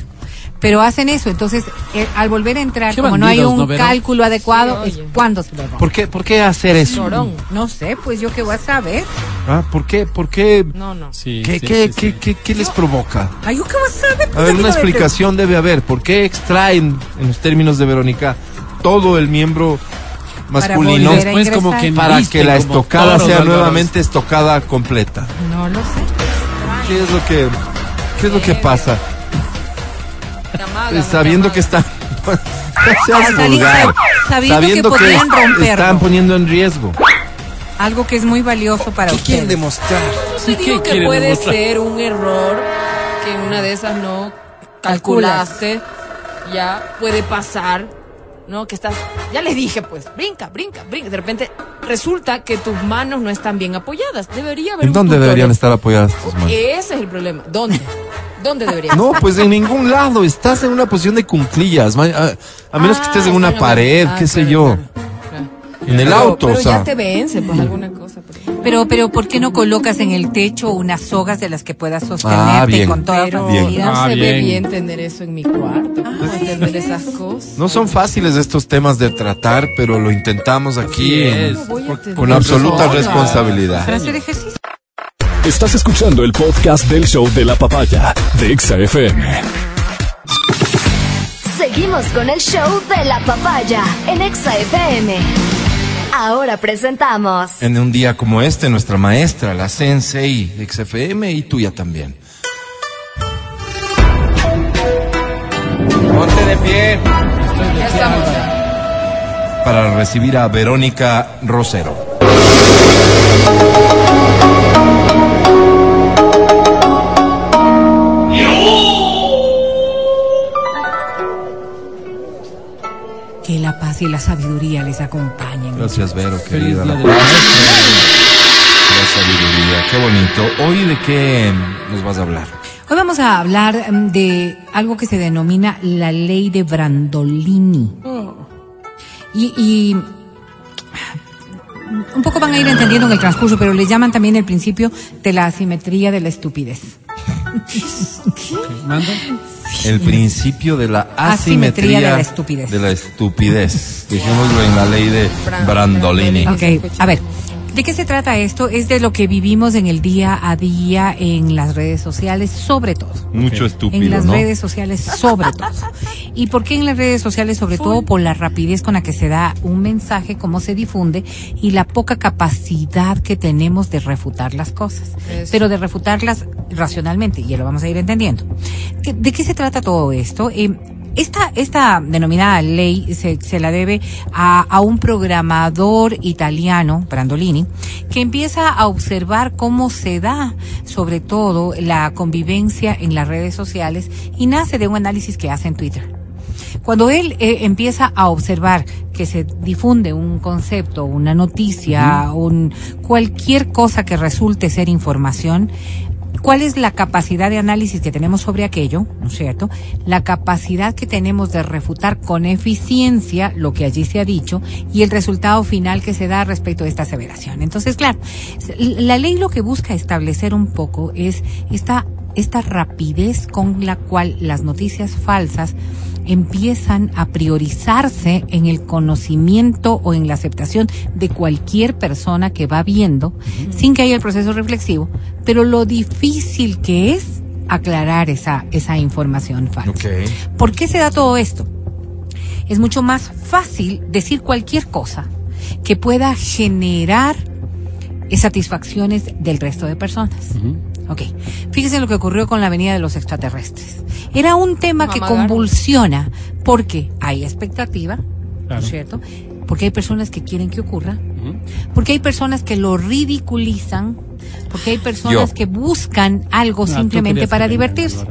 Pero hacen eso, entonces eh, al volver a entrar, como no hay un ¿no, cálculo adecuado, Sí, es cuando se lo rompe. ¿Por qué, ¿Por qué hacer eso? No sé, pues yo qué voy a saber. Ah, ¿Por qué? ¿Por qué? No, no. Sí, ¿Qué, sí, qué, sí, qué, sí. qué- qué les provoca? Ay, yo qué voy a saber. A ver, una explicación debe haber. ¿Por qué extraen, en los términos de Verónica, todo el miembro masculino volver a Después como que para que la estocada sea nuevamente estocada completa? No lo sé. ¿Qué es lo que, qué es lo que pasa? Camaga, Sabiendo que están... *laughs* Seas Sabiendo- vulgar. sabiendo que podrían romperlo. están poniendo en riesgo. Algo que es muy valioso para ¿Qué quieren ustedes. demostrar? eso ¿Y qué digo que puede demostrar? ser un error que en una de esas no calculaste. Ya puede pasar, ¿no? Que estás. Ya les dije, pues, brinca, brinca, brinca. De repente resulta que tus manos no están bien apoyadas. Debería haber ¿En un dónde tutorial. deberían estar apoyadas tus manos? Ese es el problema. ¿Dónde? ¿Dónde deberían? No, pues en ningún lado. Estás en una posición de cunclillas. ma- A, a menos que Ah, estés en una están pared, ah, qué sé claro, yo. claro, claro. En el Pero- auto, pero o sea. ya te vence, pues alguna cosa. por ejemplo. Pero, pero, ¿por qué no colocas en el techo unas sogas de las que puedas Ah, sostenerte bien. con toda Pero facilidad? no Ah, se ve bien. bien tener eso en mi cuarto. ¿cómo entender esas cosas. No son fáciles estos temas de tratar, pero lo intentamos aquí en- es. ¿Cómo voy a entender con absoluta responsabilidad. Ejercicio. Estás escuchando el podcast del show de la papaya de Exa FM. Seguimos con el show de la papaya en Exa FM. Ahora presentamos En un día como este, nuestra maestra, la Sensei de XFM y tuya también. Ponte de pie Ya estamos. para recibir a Verónica Rosero. Que la paz y la sabiduría les acompañen. Gracias, Vero, querida. La paz, la sabiduría, qué bonito. Hoy de qué nos vas a hablar? Hoy vamos a hablar mm, de algo que se denomina la ley de Brandolini. Y, y un poco van a ir entendiendo en el transcurso, pero le llaman también el principio de la asimetría de la estupidez. *laughs* ¿Manda? El principio de la Asimetría asimetría de la estupidez. De la estupidez. Dijémoslo en la ley de Brandolini. Ok, a ver, ¿de qué se trata esto? Es de lo que vivimos en el día a día en las redes sociales, sobre todo. Mucho estúpido, en las ¿no? redes sociales sobre todo. ¿Y por qué en las redes sociales sobre todo? Por la rapidez con la que se da un mensaje, cómo se difunde y la poca capacidad que tenemos de refutar las cosas. Eso. Pero de refutarlas racionalmente, y ya lo vamos a ir entendiendo. ¿Qué- ¿De qué se trata todo esto? Eh, esta, esta denominada ley se, se la debe a, a un programador italiano, Brandolini, que empieza a observar cómo se da, sobre todo, la convivencia en las redes sociales y nace de un análisis que hace en Twitter. Cuando él eh, empieza a observar que se difunde un concepto, una noticia, un, cualquier cosa que resulte ser información, ¿Cuál es la capacidad de análisis que tenemos sobre aquello, ¿no es cierto? La capacidad que tenemos de refutar con eficiencia lo que allí se ha dicho y el resultado final que se da respecto a esta aseveración. Entonces, claro, la ley lo que busca establecer un poco es esta, esta rapidez con la cual las noticias falsas empiezan a priorizarse en el conocimiento o en la aceptación de cualquier persona que va viendo, sin que haya el proceso reflexivo, pero lo difícil que es aclarar esa, esa información falsa. ¿Por qué se da todo esto? Es mucho más fácil decir cualquier cosa que pueda generar satisfacciones del resto de personas. Ok, fíjese lo que ocurrió con la venida de los extraterrestres. Era un tema que convulsiona porque hay expectativa, ¿no es cierto? Porque hay personas que quieren que ocurra, porque hay personas que lo ridiculizan, porque hay personas Yo. que buscan algo Ah, simplemente para divertirse.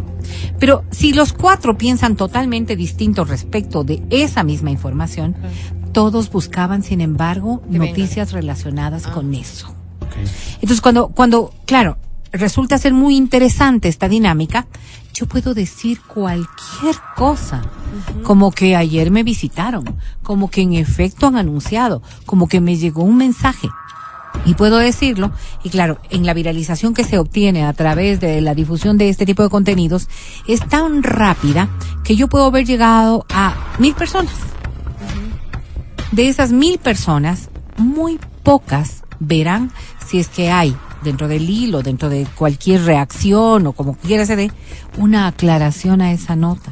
Pero si los cuatro piensan totalmente distinto respecto de esa misma información, todos buscaban, sin embargo, Que venga. noticias relacionadas con eso. Entonces, cuando, cuando, claro, resulta ser muy interesante esta dinámica, yo puedo decir cualquier cosa, como que ayer me visitaron, como que en efecto han anunciado, como que me llegó un mensaje. Y puedo decirlo, y claro, en la viralización que se obtiene a través de la difusión de este tipo de contenidos, es tan rápida que yo puedo haber llegado a mil personas. De esas mil personas, muy pocas verán si es que hay dentro del hilo, dentro de cualquier reacción o como quiera se dé, una aclaración a esa nota.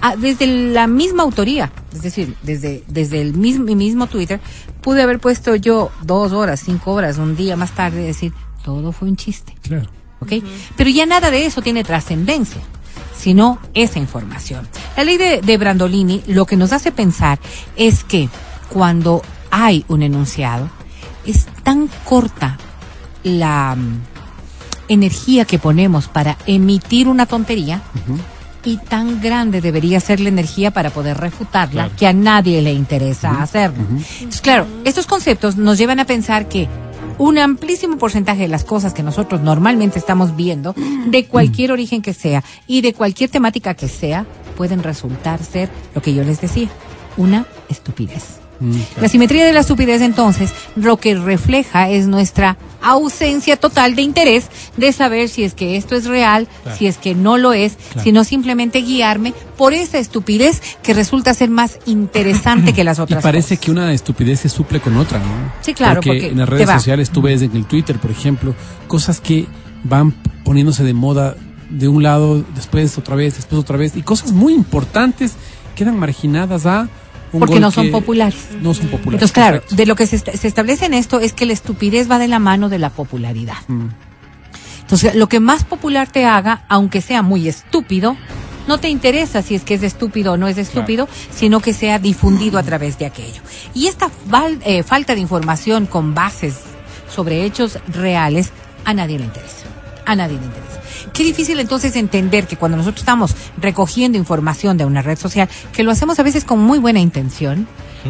Ah, desde la misma autoría, es decir, desde, desde el mismo, mi mismo Twitter, pude haber puesto yo dos horas, cinco horas, un día más tarde, decir, todo fue un chiste. Claro. ¿ok? Pero ya nada de eso tiene trascendencia, sino esa información. La ley de, de Brandolini lo que nos hace pensar es que cuando hay un enunciado, es tan corta la, energía que ponemos para emitir una tontería y tan grande debería ser la energía para poder refutarla que a nadie le interesa hacerlo. Entonces, claro, estos conceptos nos llevan a pensar que un amplísimo porcentaje de las cosas que nosotros normalmente estamos viendo, de cualquier origen que sea y de cualquier temática que sea, pueden resultar ser lo que yo les decía, una estupidez. La simetría de la estupidez entonces lo que refleja es nuestra ausencia total de interés de saber si es que esto es real, si es que no lo es, sino simplemente guiarme por esa estupidez que resulta ser más interesante que las Y otras. parece cosas. que una estupidez se suple con otra, ¿no? Sí, claro, porque en las redes sociales tú ves en el Twitter, por ejemplo, cosas que van poniéndose de moda de un lado, después otra vez, después otra vez, y cosas muy importantes quedan marginadas a Porque no son populares. No son populares. Entonces, claro, de lo que se, se establece en esto es que la estupidez va de la mano de la popularidad. Mm. Entonces, lo que más popular te haga, aunque sea muy estúpido, no te interesa si es que es estúpido o no es estúpido, sino que sea difundido a través de aquello. Y esta val- eh, falta de información con bases sobre hechos reales a nadie le interesa. A nadie le interesa. Qué difícil entonces entender que cuando nosotros estamos recogiendo información de una red social, que lo hacemos a veces con muy buena intención,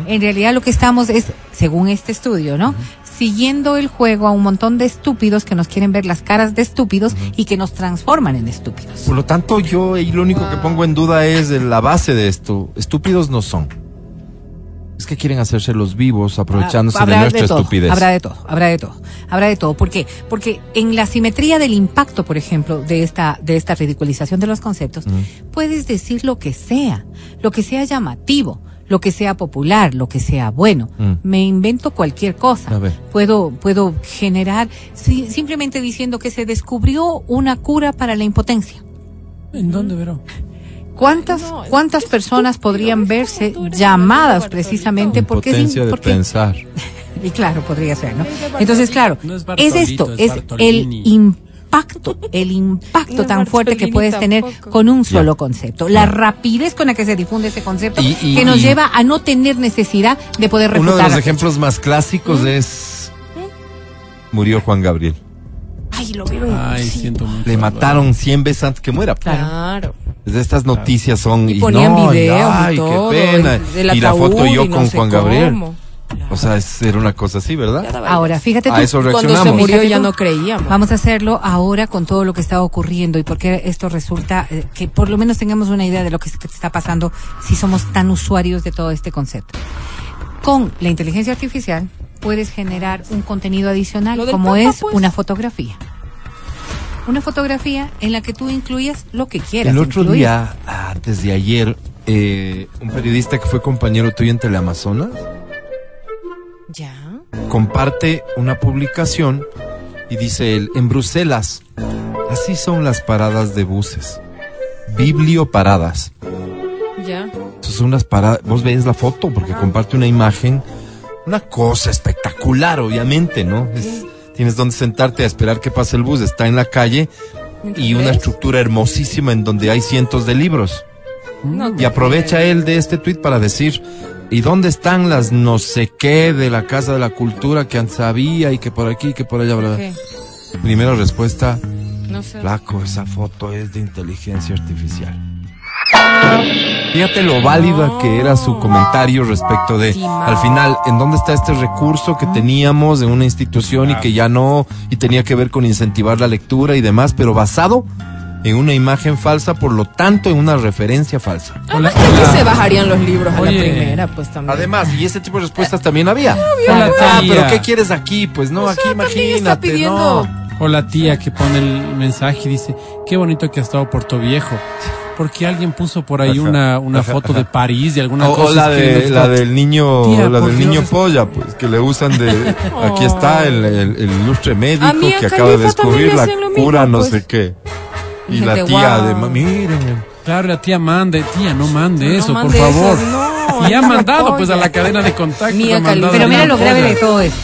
en realidad lo que estamos es, según este estudio, ¿no? Siguiendo el juego a un montón de estúpidos que nos quieren ver las caras de estúpidos y que nos transforman en estúpidos. Por lo tanto, yo ahí lo único que pongo en duda es la base de esto. Estúpidos no son. Es que quieren hacerse los vivos aprovechándose Ah, de habrá nuestra todo, estupidez. Habrá de todo, habrá de todo, habrá de todo. ¿Por qué? Porque en la simetría del impacto, por ejemplo, de esta, de esta ridiculización de los conceptos, puedes decir lo que sea, lo que sea llamativo, lo que sea popular, lo que sea bueno. Mm. Me invento cualquier cosa. A ver. Puedo, puedo generar, si- simplemente diciendo que se descubrió una cura para la impotencia. ¿En dónde, Vero? ¿Cuántas, cuántas personas podrían verse llamadas precisamente porque es, Impotencia in- de porque pensar. *laughs* y claro, podría ser, ¿no? Entonces, claro, es esto, es el impacto, el impacto *laughs* tan fuerte que puedes tener con un solo concepto. La rapidez con la que se difunde ese concepto Y- y- que nos lleva a no tener necesidad de poder Uno refutar. de los ejemplos más clásicos es murió Juan Gabriel. Ay, lo vieron. Ay, sí. siento mucho. Le mataron 100 veces antes que muera. Claro. Desde estas noticias son Y ponían no, videos ay, y todo. qué pena. el- y la foto yo y no con sé Juan Gabriel. cómo. O sea, es, era una cosa así, ¿verdad? Ahora, fíjate tú, A eso Cuando se murió ya no creíamos. Vamos a hacerlo ahora con todo lo que está ocurriendo y porque esto resulta eh, que por lo menos tengamos una idea de lo que está pasando si somos tan usuarios de todo este concepto. Con la inteligencia artificial puedes generar un contenido adicional como Papa, es pues. una fotografía. Una fotografía en la que tú incluyas lo que quieras. El otro incluir. día, antes de ayer, eh, un periodista que fue compañero tuyo en Teleamazonas Ya. comparte una publicación y dice él, en Bruselas, así son las paradas de buses. Biblioparadas. Ya. Entonces son unas paradas, vos ves la foto porque comparte una imagen, una cosa espectacular, obviamente, ¿no? Es- tienes donde sentarte a esperar que pase el bus, está en la calle y una estructura hermosísima en donde hay cientos de libros. No Y aprovecha él de este tuit para decir, ¿y dónde están las no sé qué de la Casa de la Cultura que antes había y que por aquí, que por allá, bla? ¿Qué? Primera respuesta, No sé. flaco, esa foto es de inteligencia artificial. Fíjate lo válida que era su comentario respecto de, Sí, al final, ¿en dónde está este recurso que teníamos de una institución y que ya no, y tenía que ver con incentivar la lectura y demás, pero basado en una imagen falsa, por lo tanto en una referencia falsa? Hola, ¿Por qué hola. se bajarían los libros a la primera? Pues también. Además, y ese tipo de respuestas también había. Hola, Ah, tía. pero ¿qué quieres aquí? Pues no, aquí también está imagínate, pidiendo- no. O la tía que pone el mensaje y dice, qué bonito que ha estado Puerto Viejo. Porque alguien puso por ahí Ajá. una, una Ajá, foto de. París y alguna O, o cosa. la, de, la del niño, Tía, la del Dios, niño es- polla, pues, que le usan de, *laughs* aquí está el, el, el ilustre médico que acaba de descubrir la mismo, cura no pues. sé qué. Y Gente, la tía guau. de, miren, Claro, la tía mande, tía, no mande No eso, por mande favor. eso, no, y ha mandado pues a la cadena de contacto. Mía mandado Pero mira lo grave polla. de todo esto.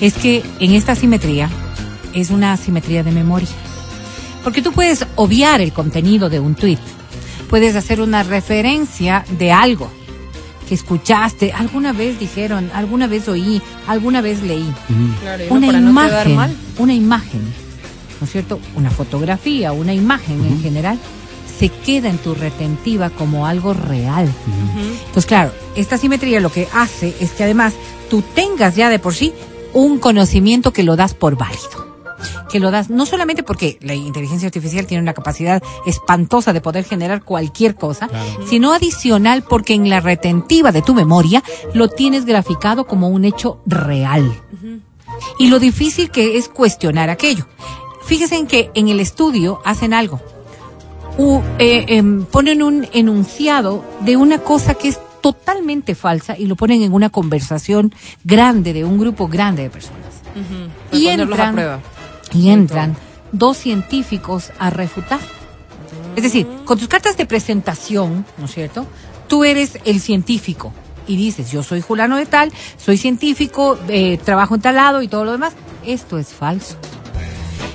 Es que en esta simetría es una simetría de memoria. Porque tú puedes obviar el contenido de un tweet. Puedes hacer una referencia de algo que escuchaste, alguna vez dijeron, alguna vez oí, alguna vez leí. Claro, Una no imagen, mal. una imagen ¿no es cierto? Una fotografía, una imagen en general, se queda en tu retentiva como algo real. Entonces, claro, esta simetría lo que hace es que además tú tengas ya de por sí un conocimiento que lo das por válido. Que lo das no solamente porque la inteligencia artificial tiene una capacidad espantosa de poder generar cualquier cosa, sino adicional porque en la retentiva de tu memoria lo tienes graficado como un hecho real. Y lo difícil que es cuestionar aquello. Fíjense en que en el estudio hacen algo. U- eh, em, ponen un enunciado de una cosa que es totalmente falsa y lo ponen en una conversación grande de un grupo grande de personas. Y a entran, prueba. Y entran dos científicos a refutar. Es decir, con tus cartas de presentación, ¿no es cierto? Tú eres el científico y dices, yo soy Julano de tal, soy científico, eh, trabajo en tal lado y todo lo demás. Esto es falso.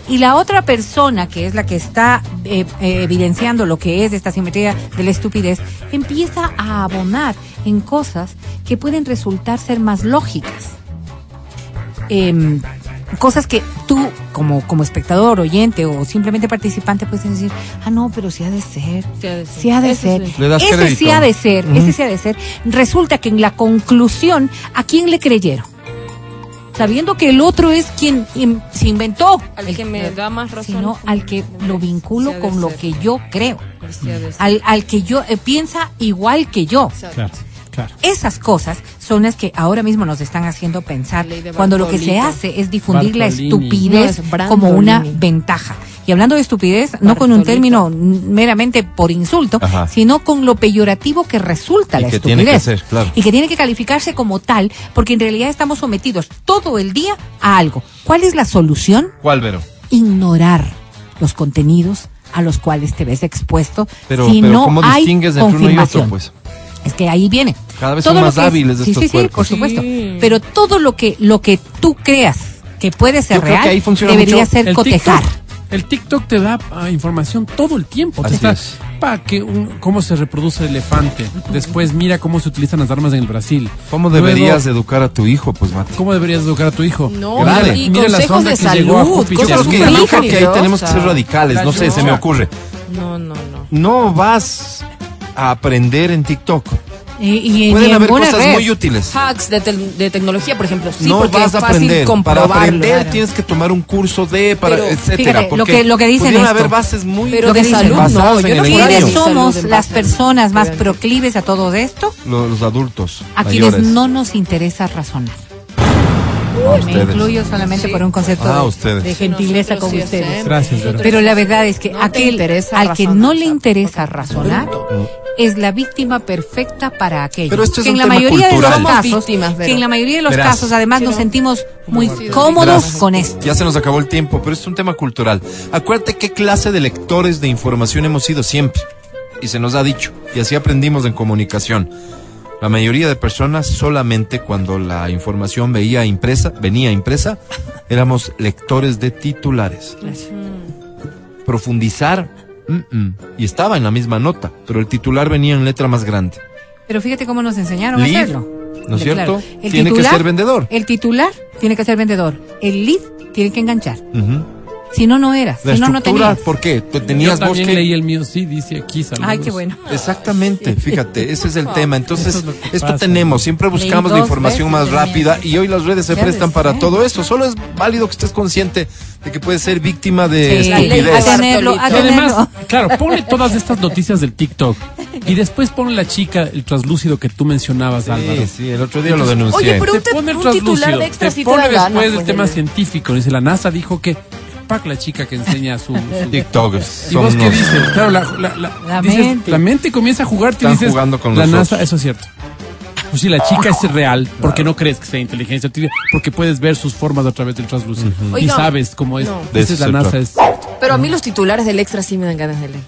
Y la otra persona, que es la que está eh, eh, evidenciando lo que es esta simetría de la estupidez, empieza a abonar en cosas que pueden resultar ser más lógicas. Cosas que tú, como, como espectador, oyente o simplemente participante, puedes decir, ah, no, pero sí ha de ser. Sí ha de ser. Sí ha de Eso ser. sí. Le das ese sí ha de ser, ese sí ha de ser. Resulta que en la conclusión, ¿a quién le creyeron? Sabiendo que el otro es quien in- se inventó. Al el- que me da más razón. Sino al que lo vinculo Sí con lo ser. que yo creo. Al, al que yo eh, piensa igual que yo. Exacto. Claro, claro. Esas cosas son las que ahora mismo nos están haciendo pensar cuando lo que se hace es difundir la estupidez No, es Brandolini. como una ventaja. Y hablando de estupidez, no con un término meramente por insulto, Ajá. sino con lo peyorativo que resulta Y la que estupidez. tiene que ser, claro. Y que tiene que calificarse como tal, porque en realidad estamos sometidos todo el día a algo. ¿Cuál es la solución? ¿Cuál, Vero? Ignorar los contenidos a los cuales te ves expuesto Pero, si pero no ¿cómo hay distingues entre uno y confirmación. otro, pues? Es que ahí viene. Cada vez Todo son más hábiles sí, estos sí, sí, cuerpos. por supuesto. Sí. Pero todo lo que lo que tú creas que puede ser Yo real debería mucho ser El cotejar. TikTok, el TikTok te da ah, información todo el tiempo. Así es. Pa, que un- cómo se reproduce el elefante. Después mira cómo se utilizan las armas en el Brasil. ¿Cómo Luego, deberías educar a tu hijo, pues, Mati? ¿Cómo deberías educar a tu hijo? No, Grave. y Mira la consejos sonda de que llegó a salud, Júpiter. Cosas que, yo creo que ahí tenemos que ser radicales. No sé, se me ocurre. No, no, no. No vas a aprender en TikTok. Y, y Pueden en haber cosas red. muy útiles. Hacks de, tel- de tecnología, por ejemplo. Sí, no porque vas es a fácil aprender. Para aprender claro. tienes que tomar un curso de, para, Pero, etcétera. fíjate, lo que- lo que dicen esto. haber bases muy Pero de salud basadas no. en Yo el no. ¿Quiénes somos las personas más proclives a todo esto? Los, los adultos A quienes mayores. no nos interesa razonar. Me incluyo solamente Sí. por un concepto Ah, de- gentileza Nosotros con sí ustedes. Gracias, Vero. Pero la verdad es que No aquel al que no le interesa razonar es la víctima perfecta para aquello. Pero esto es que en un la tema mayoría de los casos, víctimas, que en la mayoría de los Verás. casos además nos Pero- sentimos muy Sí, cómodos Verás, con esto. Ya se nos acabó el tiempo, pero es un tema cultural. Acuérdate qué clase de lectores de información hemos sido siempre. Y se nos ha dicho. Y así aprendimos en comunicación. La mayoría de personas solamente cuando la información veía impresa, venía impresa, éramos lectores de titulares. Profundizar, mm, mm, y estaba en la misma nota, pero el titular venía en letra más grande. Pero fíjate cómo nos enseñaron a hacerlo. ¿no es Claro. cierto? El Tiene que titular- ser vendedor. El titular tiene que ser vendedor. El lead tiene que enganchar. Si no, no eras. La Si no, no estructura, tenías. ¿por qué? Tú Yo tenías también que... leí el mío, sí, dice aquí. Saludos. Ay, qué bueno. Exactamente, fíjate, ese es el tema. Entonces, es esto pasa. tenemos, siempre buscamos la información más el rápida y hoy las redes se prestan ves, para ¿eh? todo eso. Solo es válido que estés consciente de que puedes ser víctima de Sí, estupidez. a tenerlo, a Y además, claro, ponle todas estas noticias del TikTok y después ponle la chica, el translúcido que tú mencionabas, Álvaro. Sí, sí, el otro día lo denuncié. Oye, pero- Te un te- pone el un titular translúcido, de extra te sí te pone da ganas, después pues, tema científico. Dice, la NASA dijo que, pack la chica que enseña su... su- *laughs* TikTokers. ¿Y vos qué dices? Claro, la, la, la, La dices, mente. la mente comienza a jugar, te Están dices, jugando con la nosotros. NASA, eso es cierto. Pues si la chica es real, porque no crees que sea inteligencia artificial, porque puedes ver sus formas a través del translúcido y Oiga, sabes cómo es. no. Dices, eso la NASA es Pero a mí los titulares del extra sí me dan ganas de leer.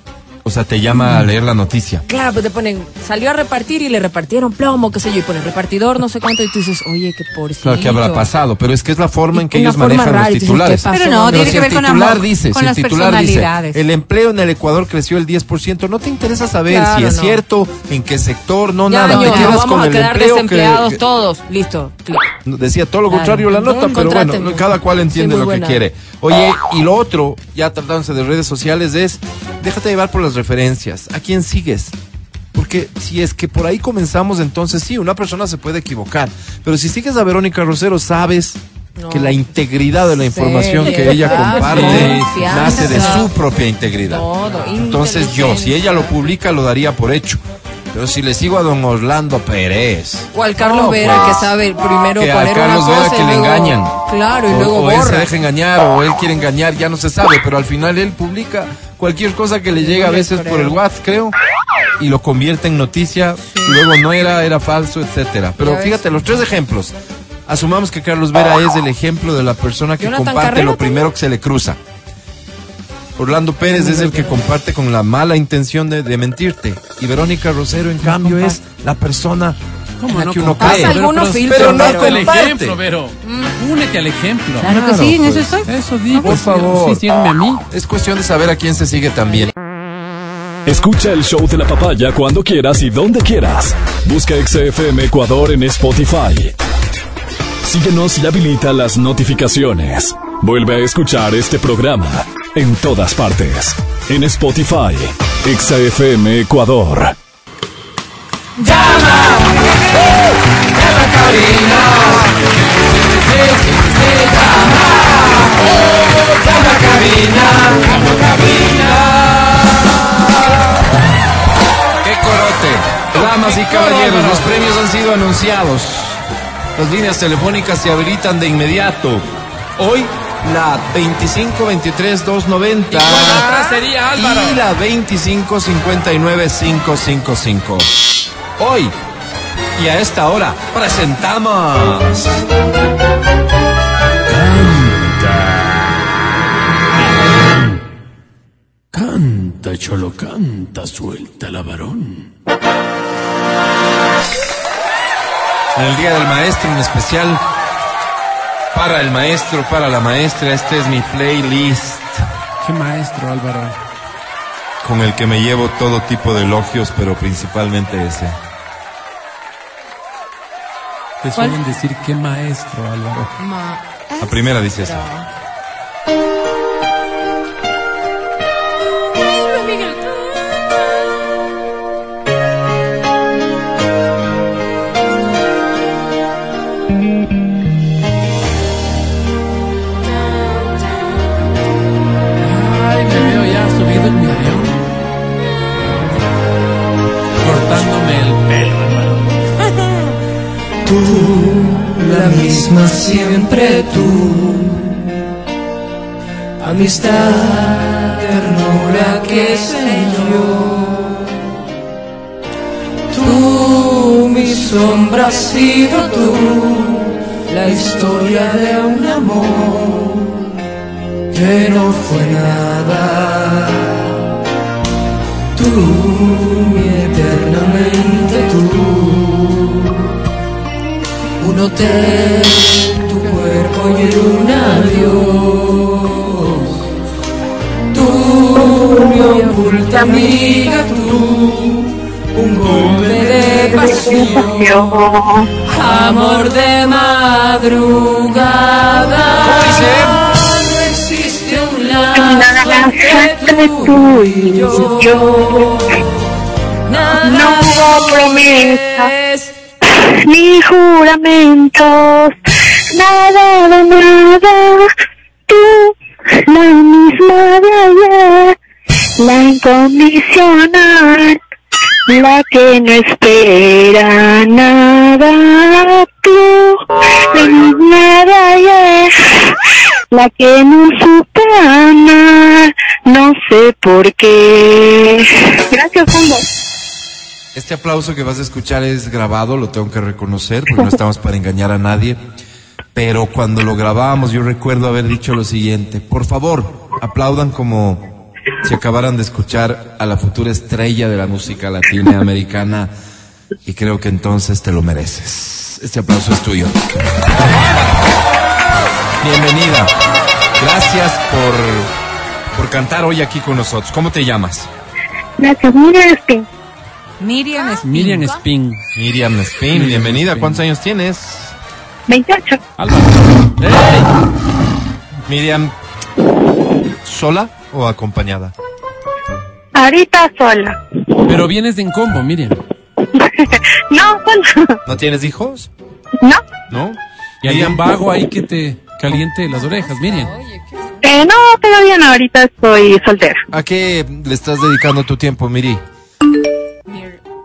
O sea, te llama a leer la noticia. Claro, pues te ponen, salió a repartir y le repartieron plomo, qué sé yo, y pone repartidor, no sé cuánto, y tú dices, oye, qué pobrecito. Claro, ¿qué habrá pasado? Pero es que es la forma en que ellos manejan rara, los dices, titulares. Pero no, Pero tiene si que ver con, titular amor, dice, con si las el titular dice, personalidades. el empleo en el Ecuador creció el 10%, no te interesa saber Claro, si es no. cierto, en qué sector, no Ya, nada, no, te quedas vamos con a el quedar empleo desempleados que, todos. Listo. clic. Decía todo lo Claro. contrario la No, nota, pero bueno, cada cual entiende lo que quiere. Oye, y lo otro, ya tratándose de redes sociales, es déjate llevar por las referencias. ¿A quién sigues? Porque si es que por ahí comenzamos, entonces sí, una persona se puede equivocar. Pero si sigues a Verónica Rosero, sabes No. que la integridad de la información Sí, que ella comparte confianza. nace de su propia integridad. Todo, Entonces yo, si ella lo publica, lo daría por hecho. Pero si le sigo a don Orlando Pérez. O al Carlos No, Vera pues, que sabe primero que poner Carlos una Vera cosa que y le luego- engañan. Claro, y o, luego o él se borra. deja engañar o él quiere engañar, ya no se sabe, pero al final él publica cualquier cosa que le llega a veces por el WhatsApp, creo, y lo convierte en noticia, luego no era, era falso, etcétera. Pero fíjate, los tres ejemplos. Asumamos que Carlos Vera es el ejemplo de la persona que Jonathan comparte Carrera lo primero que se le cruza. Orlando Pérez es el que comparte con la mala intención de, de mentirte. Y Verónica Rosero, en cambio, es la persona ¿Cómo no que uno cree. Algunos pero, filtros, pero pero no no el comparte. ejemplo, Vero. Únete al ejemplo. Claro que sí, en eso pues. estoy. Eso digo. Por favor. Sí, sígueme a mí. Es cuestión de saber a quién se sigue también. Escucha el show de la papaya cuando quieras y donde quieras. Busca XFM Ecuador en Spotify. Síguenos y habilita las notificaciones. Vuelve a escuchar este programa en todas partes. En Spotify, XFM Ecuador. ¡Qué corote! Damas y caballeros, los premios han sido anunciados. Las líneas telefónicas se habilitan de inmediato. Hoy, la 2523-290. otra sería, Álvaro? Y la 2559-555. Hoy, y a esta hora, presentamos. Canta, cholo, canta, suelta la varón. En el Día del Maestro, en especial para el maestro, para la maestra, este es mi playlist Qué maestro, Álvaro. con el que me llevo todo tipo de elogios, pero principalmente ese. Te suelen decir qué maestro, Álvaro. La primera dice eso. La misma siempre tú. Amistad, ternura, qué sé yo. Tú, mi sombra, has sido tú. La historia de un amor que no fue nada. Tú, mi eternamente tú un hotel, tu cuerpo y un adiós. Tú, mi oculta amiga, tú, un golpe de pasión, amor de madrugada. No existe un lazo entre tú y yo. Nada No hubo promesa. Ni juramentos, nada de nada, tú, la misma de ayer, la incondicional, la que no espera nada, tú, la misma de ayer, la que no supe amar, no sé por qué. Gracias, Fondo. Este aplauso que vas a escuchar es grabado, lo tengo que reconocer, porque no estamos para engañar a nadie. Pero cuando lo grabábamos, yo recuerdo haber dicho lo siguiente: por favor, aplaudan como si acabaran de escuchar a la futura estrella de la música latinoamericana y creo que entonces te lo mereces. Este aplauso es tuyo. Bienvenida. Gracias por, por cantar hoy aquí con nosotros. ¿Cómo te llamas? Gracias, Miriam Spin. Miriam. Miriam Spin. Miriam Spin, Miriam bienvenida. Spin. ¿Cuántos años tienes? 28. Álvaro. Miriam, ¿sola o acompañada? Ahorita sola. Pero vienes de en combo, Miriam. *laughs* No, bueno, ¿No tienes hijos? no. ¿No? Y hay un vago ahí que te caliente las orejas, Miriam. Eh, no, todavía no, ahorita estoy soltera. ¿A qué le estás dedicando tu tiempo, Miri?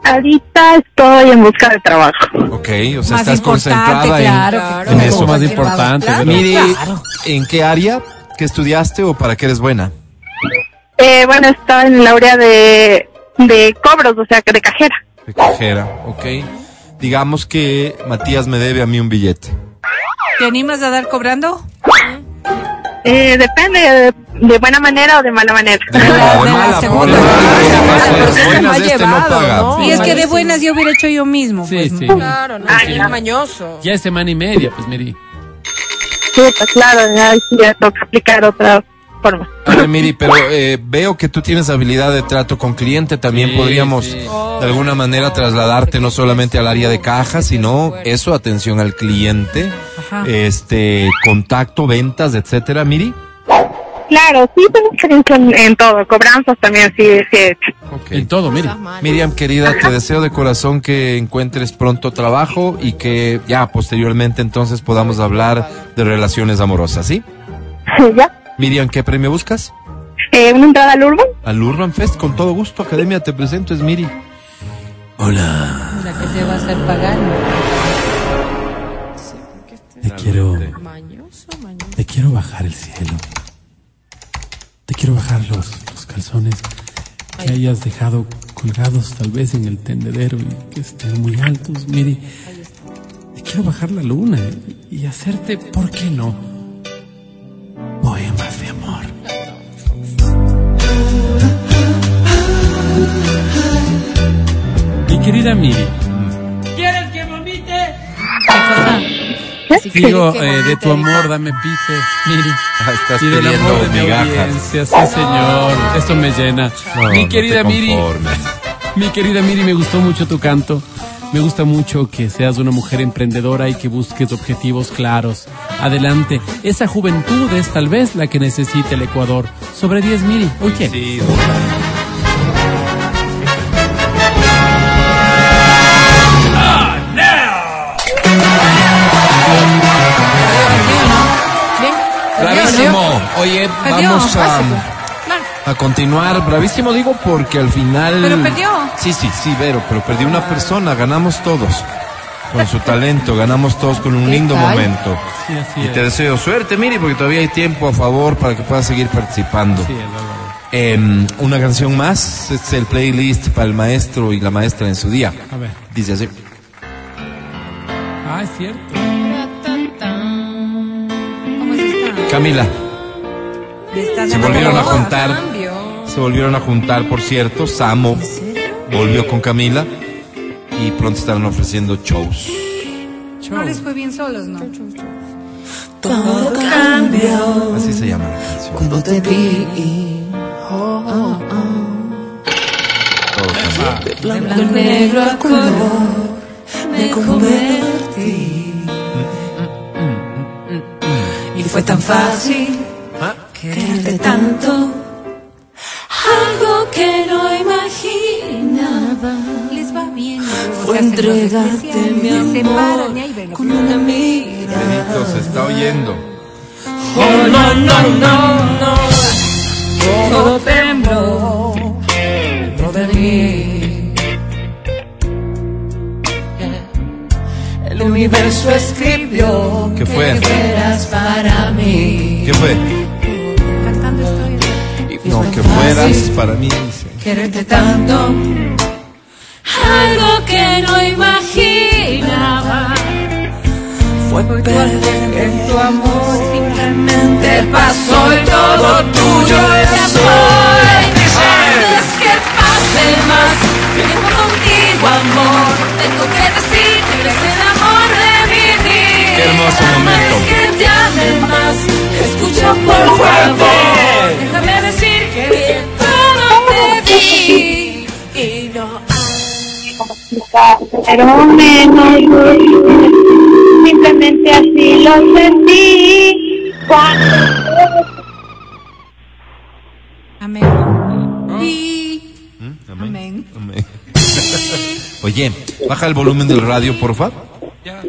Ahorita estoy en busca de trabajo. Ok, o sea, Más estás concentrada claro, en, en Eso eso. es más importante. pero- Miri, ¿en qué área? ¿Qué estudiaste o para qué eres buena? Eh, bueno, estaba en el área de, de cobros, o sea, que de cajera. De cajera, ok. Digamos que Matías me debe a mí un billete. ¿Te animas a dar cobrando? Eh, depende de, de buena manera o de mala manera. De la segunda. Y es que de buenas yo hubiera hecho yo mismo. Sí, pues, sí. Claro, no, Ah, ya. mañoso. Ya es semana y media, pues, Miri. Sí, pues claro, ya, ya toca aplicar otra forma. A ver, Miri, pero eh, veo que tú tienes habilidad de trato con cliente. También Sí, podríamos, sí. de alguna manera, trasladarte no solamente al área de caja, sino eso, atención al cliente, Ajá. este, contacto, ventas, etcétera. Miri. Claro, sí tengo experiencia en, en todo, cobranzas también sí, sí he hecho. Ok. En todo, Miri. Miriam, querida, te deseo de corazón que encuentres pronto trabajo y que ya posteriormente entonces podamos hablar de relaciones amorosas, ¿sí? *laughs* ¿Ya? Miriam, ¿qué premio buscas? Eh, una entrada al Urban. Al Urban Fest, con todo gusto, Academia, te presento, es Miri. Hola. La que te va a hacer pagar. Te quiero, te quiero bajar el cielo. Te quiero bajar los, los calzones que hayas dejado colgados tal vez en el tendedero y que estén muy altos, Miri. Te quiero bajar la luna y hacerte, ¿por qué no? Querida Miri, digo, eh, de tu amor dame pite, Miri. Ah, estás y del pidiendo amor de mi audiencia, sí señor, esto me llena. No, mi no querida te Miri, mi querida Miri, me gustó mucho tu canto. Me gusta mucho que seas una mujer emprendedora y que busques objetivos claros. Adelante. Esa juventud es tal vez la que necesita el Ecuador. Sobre 10, Miri. Oye. Sí, Bien. Bravísimo. Oye, Perdió, vamos a, a continuar. Bravísimo digo porque al final... Pero perdió. Sí, sí, sí, Vero, pero perdió una persona. Ganamos todos. Con su talento, ganamos todos con un ¿Qué lindo tal? momento. Sí, así Y es. te deseo suerte, Miri, porque todavía hay tiempo a favor para que puedas seguir participando. Sí. Em, una canción más, este es el playlist para el maestro y la maestra en su día. A ver. Dice así. Ah, es cierto. Camila, se volvieron a juntar. Se volvieron a juntar, por cierto. Samo volvió con Camila y pronto estarán ofreciendo shows. No les fue bien solos, ¿no? Todo cambió Así se llama la canción. cuando te vi. Oh, oh, Todo cambió. De blanco y negro a color me convertí. Fue tan fácil quererte tanto. Algo que no imaginaba Les va bien. fue entregarte mi amor con una mirada. Benito, se está oyendo. Oh, no, no, no, no. Todo tembló dentro de mí. el universo escribió ¿Qué fue? que eras para mí. ¿Qué fue? Cantando estoy. No, que fueras para mí. Quererte tanto, algo que no imaginaba. Fue perder en tu amor, simplemente pasó y todo tuyo es hoy. Antes que pase más tiempo contigo, amor, tengo que decirte. que hermoso momento. Que te ame más, escucha por favor. Déjame decir que todo te di y no hay. pero menos simplemente así lo sentí cuando ¿Mm? amén amén, amén. amén. *laughs* Oye, baja el volumen del radio, por favor. Ya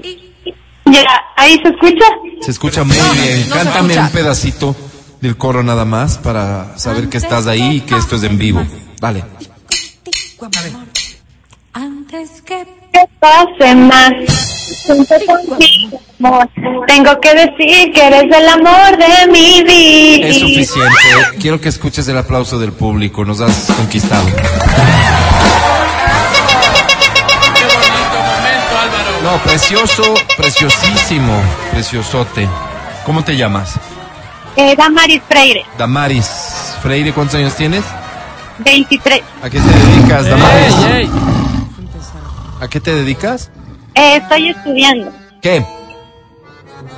ahí se escucha. Se escucha muy bien. no Cántame escucha. un pedacito del coro nada más para saber que estás ahí y que esto es en vivo. Dale. Antes que pase más. Tengo que decir que eres el amor de mi vida. Es suficiente. Quiero que escuches el aplauso del público. Nos has conquistado. No, precioso, preciosísimo, preciosote. ¿Cómo te llamas? Eh, Damaris Freire, Damaris Freire, ¿cuántos años tienes? 23. ¿A qué te dedicas, Damaris? Ey, ey. ¿A qué te dedicas? Eh, estoy estudiando. ¿Qué?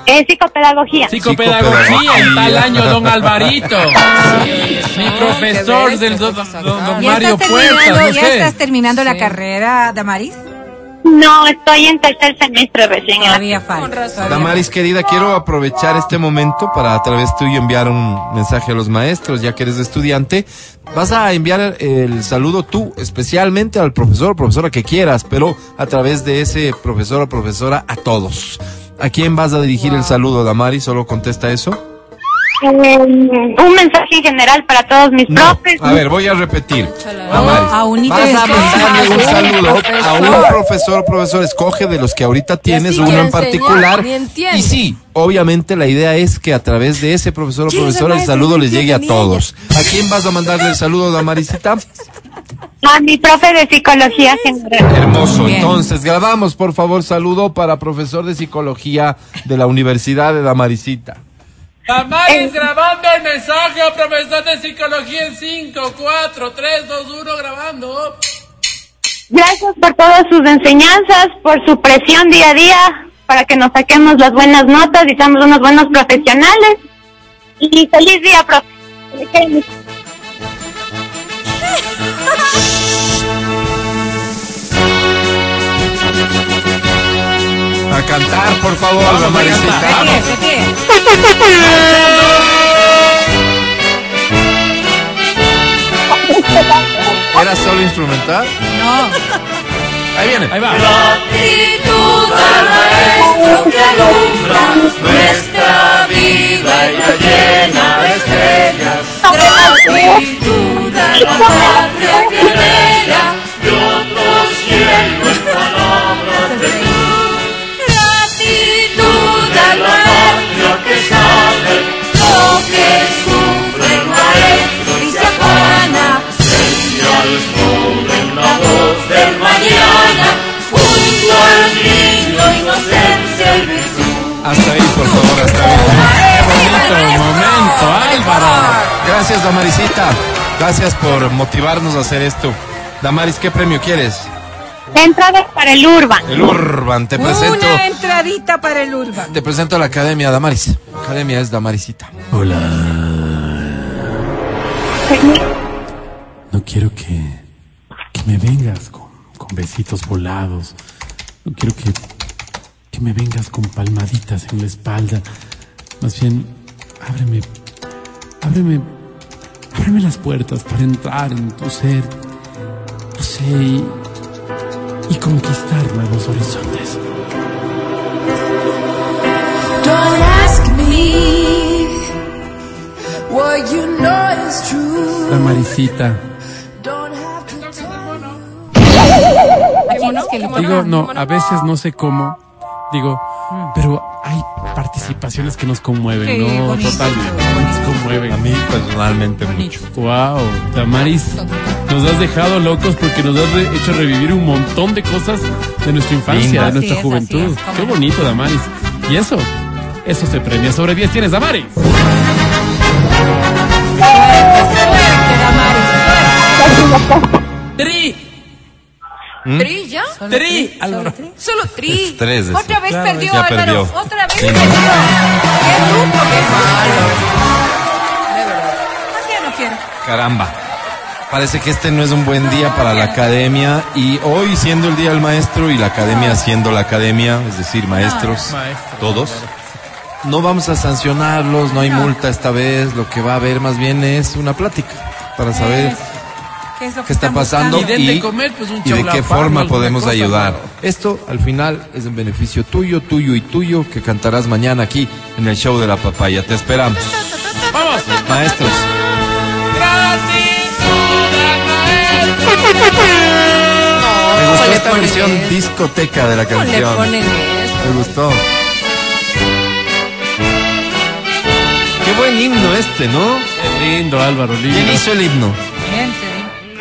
Eh, psicopedagogía. Psicopedagogía en tal año, don Alvarito. *laughs* Mi profesor del don, don- don ¿Ya Mario estás Puertas, no ya sé. estás terminando la carrera, Damaris? No, estoy en tercer semestre recién. en la- Todavía falta. Damaris, querida, quiero aprovechar este momento para a través tuyo enviar un mensaje a los maestros, ya que eres estudiante. Vas a enviar el saludo tú, especialmente al profesor o profesora que quieras, pero a través de ese profesor o profesora a todos. ¿A quién vas a dirigir el saludo, Damaris? Solo contesta eso. Eh, un mensaje en general para todos mis No. profes. A ver, voy a repetir. A unite vas a después. mandarle un un saludo a un profesor. profesor o profesor. Escoge de los que ahorita tienes uno en particular. Y sí, obviamente la idea es que a través de ese profesor o ¿Quién es el profesora el saludo les llegue a todos. ¿A quién vas a mandarle el saludo, Damarisita? A mi profe de psicología general. Hermoso. Bien. Entonces, grabamos, por favor, saludo para profesor de psicología de la Universidad de Damarisita. Damaris grabando el mensaje al profesor de psicología en 5, 4, 3, 2, 1, grabando. Gracias por todas sus enseñanzas, por su presión día a día, para que nos saquemos las buenas notas y seamos unos buenos profesionales. Y feliz día, profe. *laughs* A cantar, por favor, pie, de pie. ¿Era solo instrumental? No. Ahí viene. Ahí va. Gratitud al maestro que alumbra nuestra vida y la llena de estrellas. Gratitud a la patria que bella Hasta ahí, por favor, hasta ahí. Bonito momento, Álvaro. Gracias, Damarisita. Gracias por motivarnos a hacer esto. Damaris, ¿qué premio quieres? Entradas para el Urban. El Urban. Te presento, Una entradita para el Urban. te presento a la Academia Damaris. La Academia es Damarisita. Hola. No quiero que, que me vengas con, con besitos volados. No quiero que, que me vengas con palmaditas en la espalda. Más bien, ábreme, ábreme, ábreme las puertas para entrar en tu ser. No sé, y, conquistar nuevos horizontes. Don't ask me what you know is true. La le Digo, no, a veces no sé cómo. Digo, pero hay participaciones que nos conmueven, Sí, ¿no? bonito, Totalmente. Nos conmueven. A mí personalmente mucho. Wow, Damaris, nos has dejado locos porque nos has re- hecho revivir un montón de cosas de nuestra infancia, Linda. de nuestra es, juventud. es, Qué bonito, Damaris. Y eso, eso se premia. Sobre 10 tienes, Damaris. Tri, ¿Tri ya? tri, Álvaro. Solo tri. Tres. eso. Otra vez Claro, perdió, ya Álvaro. perdió. Otra vez Sí, perdió. no. Qué bruto, qué malo. Así ya no quiero. Caramba. Parece que este no es un buen día para la academia y hoy siendo el día del maestro y la academia siendo la academia, es decir, maestros, Maestro. todos, no vamos a sancionarlos, no hay multa esta vez, lo que va a haber más bien es una plática para saber ¿Qué es lo que qué está pasando Y de- y, de comer, pues, un y de qué forma podemos cosa, ayudar. Esto al final es en beneficio tuyo, tuyo y tuyo que cantarás mañana aquí en el show de la papaya. Te esperamos. Vamos. Maestros. Me gustó esta versión eso? discoteca de la ¿Cómo le canción. ponen eso? Me gustó. Qué buen himno este, ¿no? Qué lindo, Álvaro, lindo. ¿Quién hizo el himno?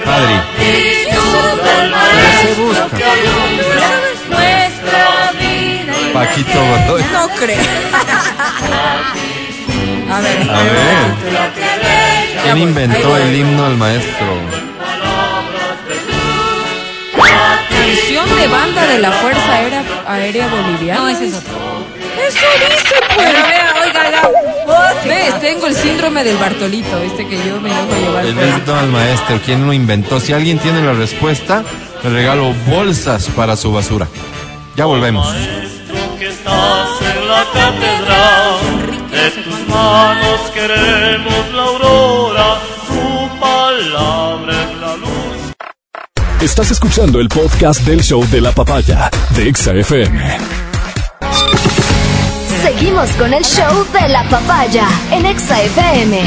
Padre. Se busca. Nuestra vida y Paquito Godoy. No creo. A ver. A ver. ¿Quién inventó el himno al maestro? Canción de banda de la Fuerza Aérea, Aérea Boliviana. No, ese es otro. Eso dice, pues. Pero vea, oiga, oiga. Ves, tengo el síndrome del Bartolito, este que yo me dejo llevar. El al maestro. ¿Quién lo inventó? Si alguien tiene la respuesta, le regalo bolsas para su basura. Ya volvemos. Maestro que estás en la catedral, de tus manos queremos la aurora, tu palabra es la luz. Estás escuchando el podcast del show de la papaya de Exa FM. Seguimos con el show de la papaya en Exa FM.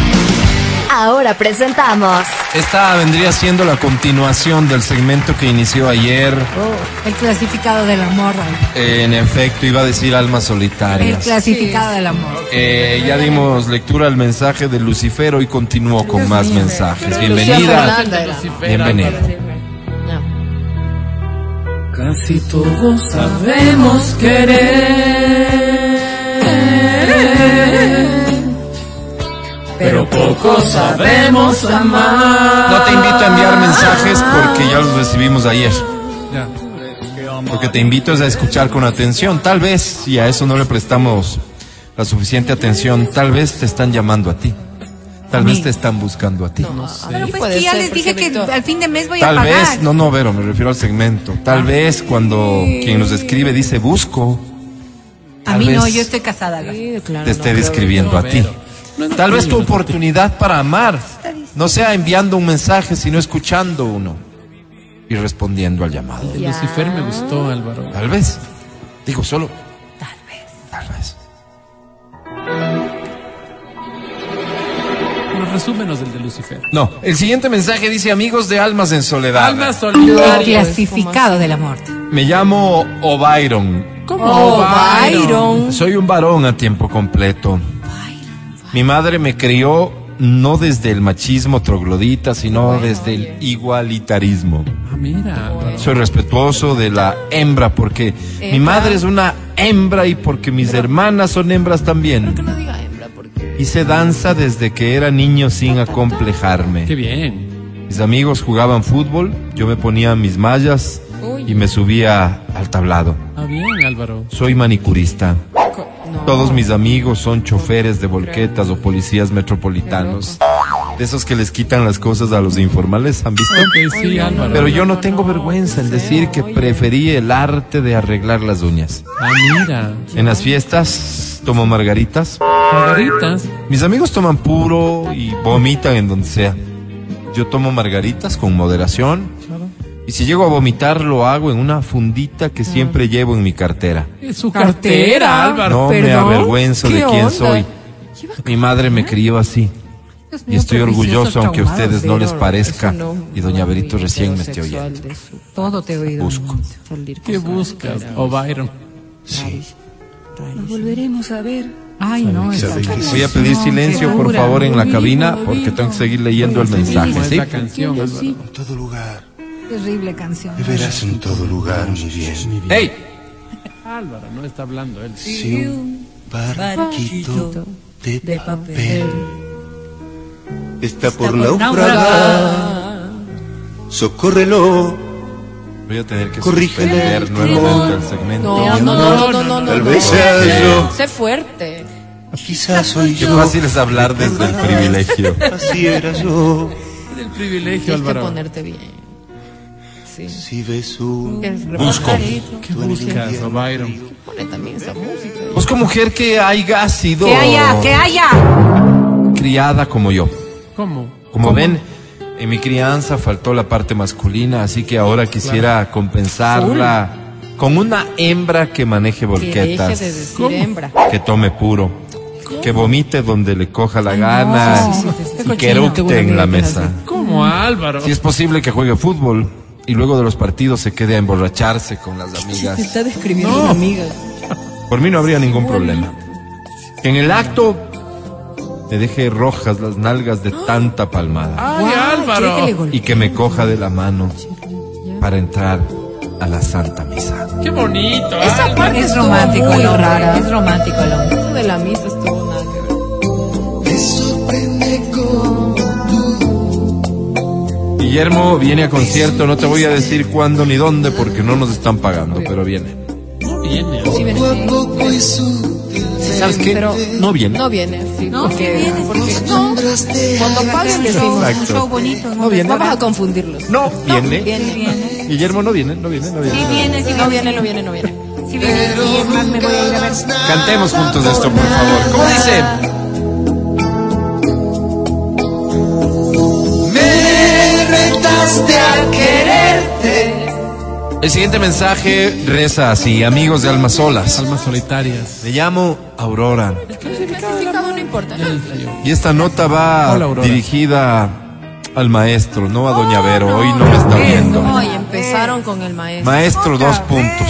Ahora presentamos Esta vendría siendo la continuación del segmento que inició ayer. Oh, el clasificado del amor. Eh, en efecto, iba a decir almas El solitarias. clasificado del amor. Eh, ya dimos lectura al mensaje de Lucifer y continuó con más mensajes. Bienvenida. Bienvenida. Casi todos sabemos querer, pero poco sabemos amar. No te invito a enviar mensajes porque ya los recibimos ayer. Ya. Lo que te invito es a escuchar con atención. Tal vez, si a eso no le prestamos la suficiente atención, tal vez te están llamando a ti. Tal vez te están buscando a ti. Pero Sí, pues puede que ya ser, les porque dije que Víctor- al fin de mes voy a Tal vez, no, no, Vero, me refiero al segmento. Tal vez cuando quien nos escribe dice busco, a mí no, yo estoy casada. Sí, claro, te no esté describiendo a ti. No, no, Tal vez tu no, no, no. oportunidad para amar no sea enviando un mensaje, sino escuchando uno y respondiendo al llamado. El Lucifer me gustó, Álvaro. Tal vez. Digo solo. Tal vez. Tal vez. Bueno, resúmenos el de Lucifer. No, el siguiente mensaje dice amigos de almas en soledad. Alma El solidaria. clasificado del amor. Me llamo O'Byron. ¿Cómo? Oh, Byron. Soy un varón a tiempo completo. Mi madre me crió no desde el machismo troglodita, sino desde el igualitarismo. Ah, mira. Soy respetuoso de la hembra porque mi madre es una hembra y porque mis hermanas son hembras también. No diga hembra porque. Hice danza desde que era niño sin acomplejarme. Qué bien. Mis amigos jugaban fútbol, yo me ponía mis mallas Uy. y me subía al tablado. Ah, bien, Álvaro. Soy manicurista. Co- no. Todos mis amigos son choferes de volquetas o policías metropolitanos. De esos que les quitan las cosas a los informales, ¿han visto? Ok, sí, Álvaro. Pero yo no tengo vergüenza en decir que preferí el arte de arreglar las uñas. Ah, mira. En las fiestas tomo margaritas. Margaritas. Mis amigos toman puro y vomitan en donde sea. Yo tomo margaritas con moderación. Y si llego a vomitar, lo hago en una fundita que siempre llevo en mi cartera. Es su Cartera, Álvaro. No me perdón, avergüenzo de ¿qué quién onda? soy. Mi madre me crió así. Dios Y estoy orgulloso, aunque a ustedes no les parezca. no- Y doña no Berito recién me esté oyendo. su Todo te he oído. Busco. ¿Qué buscas? O Byron. Volveremos a ver. Ay, no. Voy a pedir silencio, por favor, en la cabina, porque tengo que seguir leyendo el mensaje, ¿Cómo es ¿sí? la canción, Álvaro? En todo lugar, Terrible canción. me verás en todo lugar muy bien. ¡Ey! *laughs* Álvaro, no está hablando él. Si un barquito de papel está por naufragar, socórrelo. Voy a tener que Corrígele. nuevamente el segmento. No, no, no, no, no, no. Tal no. vez sea yo. Sé fuerte. Quizás soy Qué yo. fácil es hablar desde el privilegio. Así era yo. el privilegio, Tienes que Álvaro. ponerte bien. Sí. Si ves un Busco. ¿Qué buscas, o Byron? Pone también esa música. Busco mujer que haya sido Que haya, que haya. criada como yo. ¿Cómo? Como ¿Cómo? ven, en mi crianza faltó la parte masculina, así que ahora quisiera compensarla con una hembra que maneje Que deje volquetas, de decir ¿Cómo? hembra. que tome puro, que vomite donde le coja la gana sí, sí, sí, sí. y que eructe en la mesa. ¿Cómo, Álvaro? Si es posible que juegue fútbol y luego de los partidos se quede a emborracharse con las amigas. está describiendo No. una amiga. Por mí no habría ningún problema. Que en el acto me deje rojas las nalgas de tanta palmada ¡Ay, le Álvaro! y que me coja de la mano para entrar a la Santa Misa. ¡Qué bonito! Esa parte Es estuvo romántico muy rara. Es romántico el hombre. Eso de la misa estuvo nada Guillermo viene a concierto, no te voy a decir cuándo ni dónde porque no nos están pagando, pero viene. No viene. Sí, viene. ¿Sabes qué? Pero No viene. No viene, sí. No, porque, viene, porque no. Cuando paguen decimos. un show bonito. No un viene. Vamos a confundirlos. No viene. Viene. viene. Guillermo no viene, no viene, no viene. Sí viene, sí No viene, no viene, no viene. Sí viene. Y es más, me voy a ir a ver. Cantemos juntos esto, por favor. ¿Cómo dice? El siguiente mensaje reza así, amigos de Almas Solas. Almas solitarias. Me llamo Aurora El clasificado no importa. Y esta nota va Hola, dirigida al maestro, no a Doña Vero. Hoy no me está viendo. Ay, empezaron con el maestro. Maestro, dos puntos.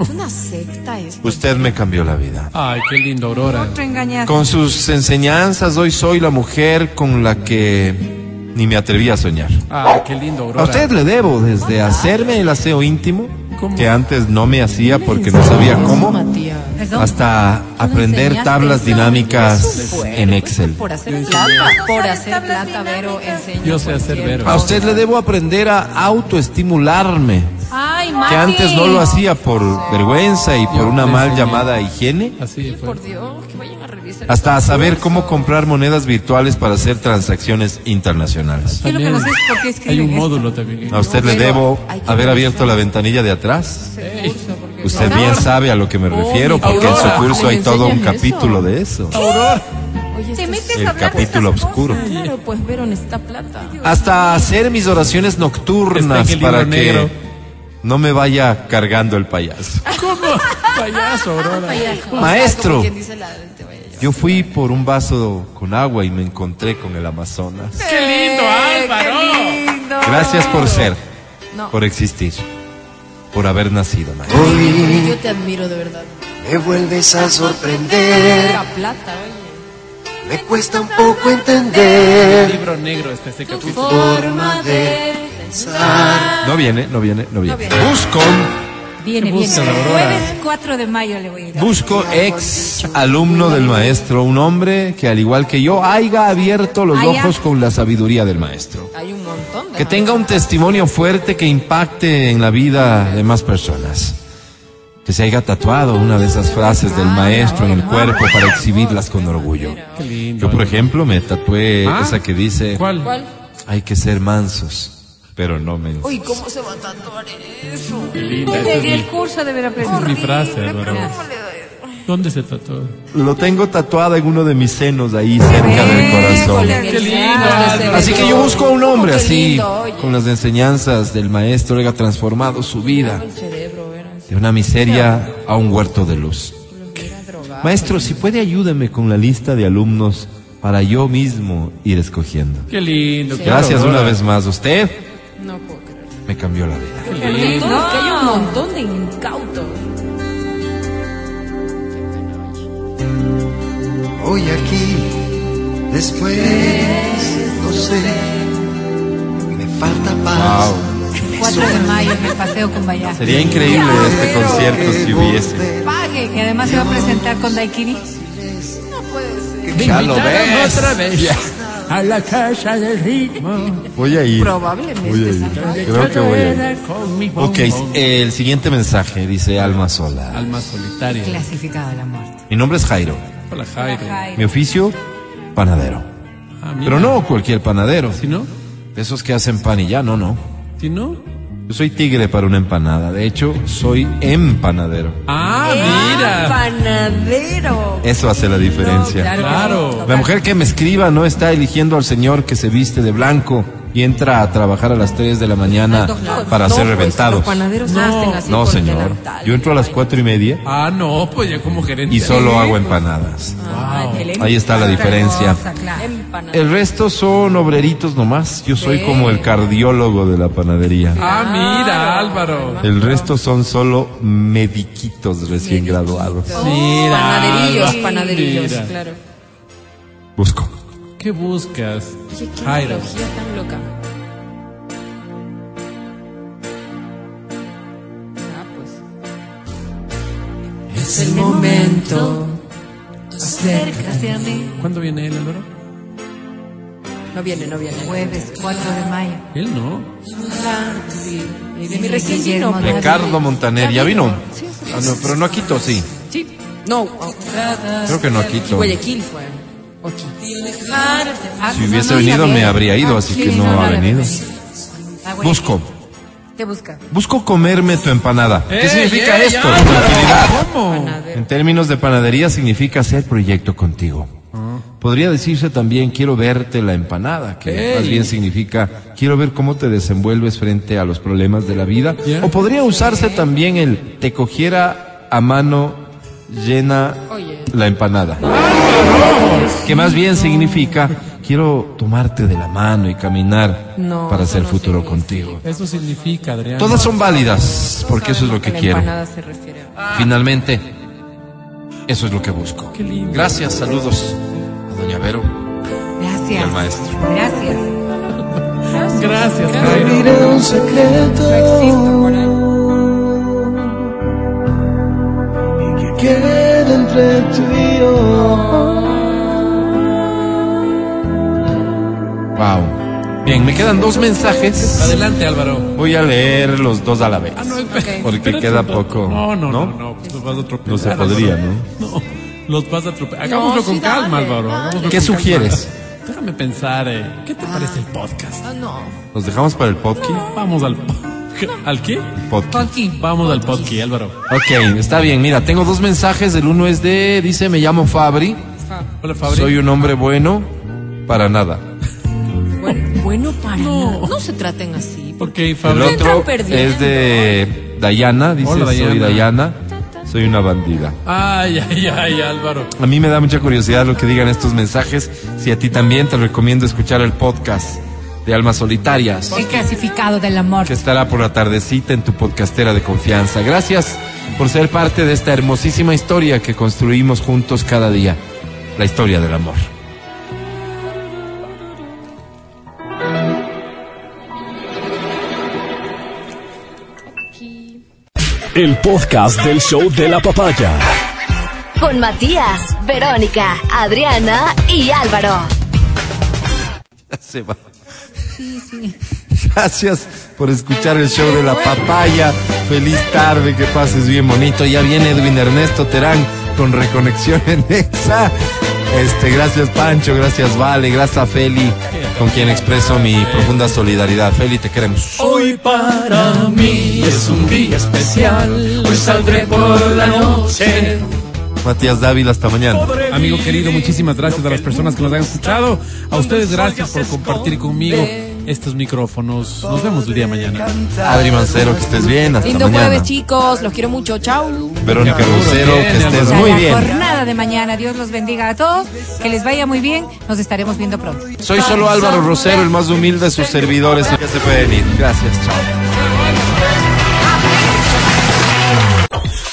Es una secta esto. Usted me cambió la vida. Ay, qué lindo, Aurora. Con sus enseñanzas hoy soy la mujer con la que ni me atreví a soñar. Ay, qué lindo, Aurora. A usted le debo desde hacerme el aseo íntimo, ¿Cómo? que antes no me hacía porque no sabía cómo, hasta aprender tablas dinámicas en Excel. Por hacer plata. Por hacer plata, Vero enseña. Yo sé hacer Vero. A usted le debo aprender a autoestimularme, Ay, Mati. que antes no lo hacía por vergüenza y por Yo una mal llamada higiene, Así fue. Por Dios, que vayan a revisar. hasta a saber cómo comprar monedas virtuales para hacer transacciones internacionales. Que no sé es Hay un esto. módulo también. A usted le debo haber abierto la ventanilla de atrás. Usted bien sabe a lo que me refiero, porque en su curso hay ¿le todo un eso? capítulo de eso. Oye, Te metes El a hablar de capítulo oscuro. cosas. Claro, pues Vero necesita plata. Hasta hacer mis oraciones nocturnas para que negro. No me vaya cargando el payaso. *laughs* ¿Cómo? Payaso, Aurora. Maestro. Como quien dice la de te vaya a llevar. Yo fui por un vaso con agua y me encontré con el Amazonas. ¡Qué lindo, Álvaro! Gracias por ser, No. por existir, por haber nacido, maestro. Hoy Yo te admiro de verdad. me vuelves a sorprender. La plata, oye. Me cuesta un poco entender Libro negro está este capítulo. forma de pensar. No viene, no viene, no viene. Busco, Viene, ¿Qué viene. Aurora? Jueves 4 de mayo le voy a ir. busco ex alumno del maestro, un hombre que al igual que yo haya abierto los ojos con la sabiduría del maestro. Hay un montón de. Que tenga un testimonio fuerte que impacte en la vida de más personas. Que se haya tatuado una de esas frases del maestro en el cuerpo para exhibirlas con orgullo. Yo, por ejemplo, me tatué ¿Ah? esa que dice. ¿Cuál? hay que ser mansos, pero no mensos. Uy, ¿cómo se va a tatuar eso? Es el curso es aprender. mi frase, Álvaro. ¿Dónde se trató? Lo tengo tatuado en uno de mis senos ahí cerca del corazón. Qué lindo. Así que yo busco a un hombre así, con las enseñanzas del maestro, haya transformado su vida de una miseria a un huerto de luz. Maestro, si puede ayúdeme con la lista de alumnos para yo mismo ir escogiendo. Qué lindo. Gracias una vez más. Usted No puedo creer. me cambió la vida. Qué lindo. No, que hay un montón de incautos. Hoy aquí, después, no sé, me falta paz. Wow. 4 de mayo en el paseo con Bayá. Sería increíble este concierto si hubiese. Pague. Y además se va a presentar con Daiquiri. Me Ya lo ves. otra vez a la casa del ritmo. Voy a ir. Probablemente. Voy a. Creo que voy a ir. Ok, el siguiente mensaje dice Alma Sola. Alma solitaria. Clasificada a la muerte. Mi nombre es Jairo. Hola, Jairo. Mi oficio, panadero. Ah. Pero no cualquier panadero. ¿Sí no? De esos que hacen pan y ya, no, no. ¿Sí no? Yo soy tigre para una empanada. De hecho, soy empanadero. Ah, mira. Panadero. Eso hace la diferencia. claro. Claro. La mujer que me escriba no está eligiendo al señor que se viste de blanco y entra a trabajar a las 3 de la mañana para No, ser pues. Los panaderos No, así señor. Yo entro a las cuatro y media Ah, no, pues ya como gerente. y solo hago empanadas. Ah, Ahí está la diferencia. El resto son obreritos nomás. Yo soy como el cardiólogo de la panadería. Ah, mira, Álvaro. El resto son solo mediquitos recién graduados. Mira. Panaderillos, panaderillos, Mira. claro. Busco. ¿Qué buscas? Qué Jairo. tan loca. Ah, pues. Es el momento. Acércate a mí. ¿Cuándo viene él, Álvaro? No viene, no viene. Jueves 4 de mayo. Él no. Mi recién vino. Ricardo Montaner, ¿ya vino? Sí, sí, Ah, no, pero no a Quito, sí. sí. No, oh, Creo que no a Quito. Guayaquil fue. Ah, Si hubiese no, venido me habría ido, así Sí, que no ha venido. Ah, bueno. Busco. ¿Qué busca? Busco comerme tu empanada. ¿Qué ¡Ey, significa esto? ¿Cómo? En términos de panadería significa hacer proyecto contigo. Podría decirse también quiero verte la empanada, que Ey. más bien significa quiero ver cómo te desenvuelves frente a los problemas de la vida. O podría usarse también el te cogiera a mano llena la empanada. Que más bien significa quiero tomarte de la mano y caminar No, para hacer no futuro significa. contigo. Eso significa, Adrián. Todas son válidas, porque eso es lo que quiero. se refiere. Finalmente, eso es lo que busco. Qué lindo. Gracias, saludos a Doña Vero y Gracias. al maestro. *laughs* Gracias. Gracias, Jairo. Diré un entre tú y yo. Wow. Bien, me quedan dos mensajes. Adelante, Álvaro. Voy a leer los dos a la vez. Ah, no, espera. Porque queda poco. No, no, no, no, pues los vas a atropellar. No se podría, Álvaro. ¿no? No, los vas a atropellar. Hagámoslo No, con sí, calma, dale, Álvaro. dale. ¿Qué calma. sugieres? Déjame pensar, eh. ¿Qué te parece el podcast? Ah, no. ¿Nos dejamos para el podcast? Vamos al... *laughs* ¿Al qué? Podcast. Conqui. Vamos al podcast, Álvaro. Ok, está bien. Mira, tengo dos mensajes. El uno es de, dice, me llamo Fabri. Hola, Fabri. Soy un hombre bueno para nada. Bueno, bueno para No. nada. No se traten así. Ok, El Fabri. Están otro es de Dayana. Dice, Hola, soy Dayana. Dayana. Soy una bandida. Ay, ay, ay, Álvaro. A mí me da mucha curiosidad lo que digan estos mensajes. Si a ti también te recomiendo escuchar el podcast de Almas Solitarias, El clasificado del amor. que estará por la tardecita en tu podcastera de confianza. Gracias por ser parte de esta hermosísima historia que construimos juntos cada día. La historia del amor. El podcast del show de la papaya. Con Matías, Verónica, Adriana y Álvaro. *laughs* Se va. *laughs* Gracias por escuchar el show de la papaya. Feliz tarde, que pases bien bonito. Ya viene Edwin Ernesto Terán con reconexión en Exa. Este, gracias Pancho, gracias Vale, gracias Feli, con quien expreso mi profunda solidaridad. Feli, te queremos. Hoy para mí es un día especial. Hoy saldré por la noche. Matías Dávila, hasta mañana. Amigo querido, muchísimas gracias a las personas que nos han escuchado. A ustedes gracias por compartir conmigo estos micrófonos. Nos vemos el día de mañana. Adri Mancero, que estés bien, hasta Lindo mañana. jueves, chicos. Los quiero mucho. Chao. Verónica Lucero, que estés Hasta muy la bien. jornada de mañana. Dios los bendiga a todos. Que les vaya muy bien. Nos estaremos viendo pronto. Soy solo Álvaro Rosero, el más humilde de sus servidores. Ya se pueden ir. Gracias, chao.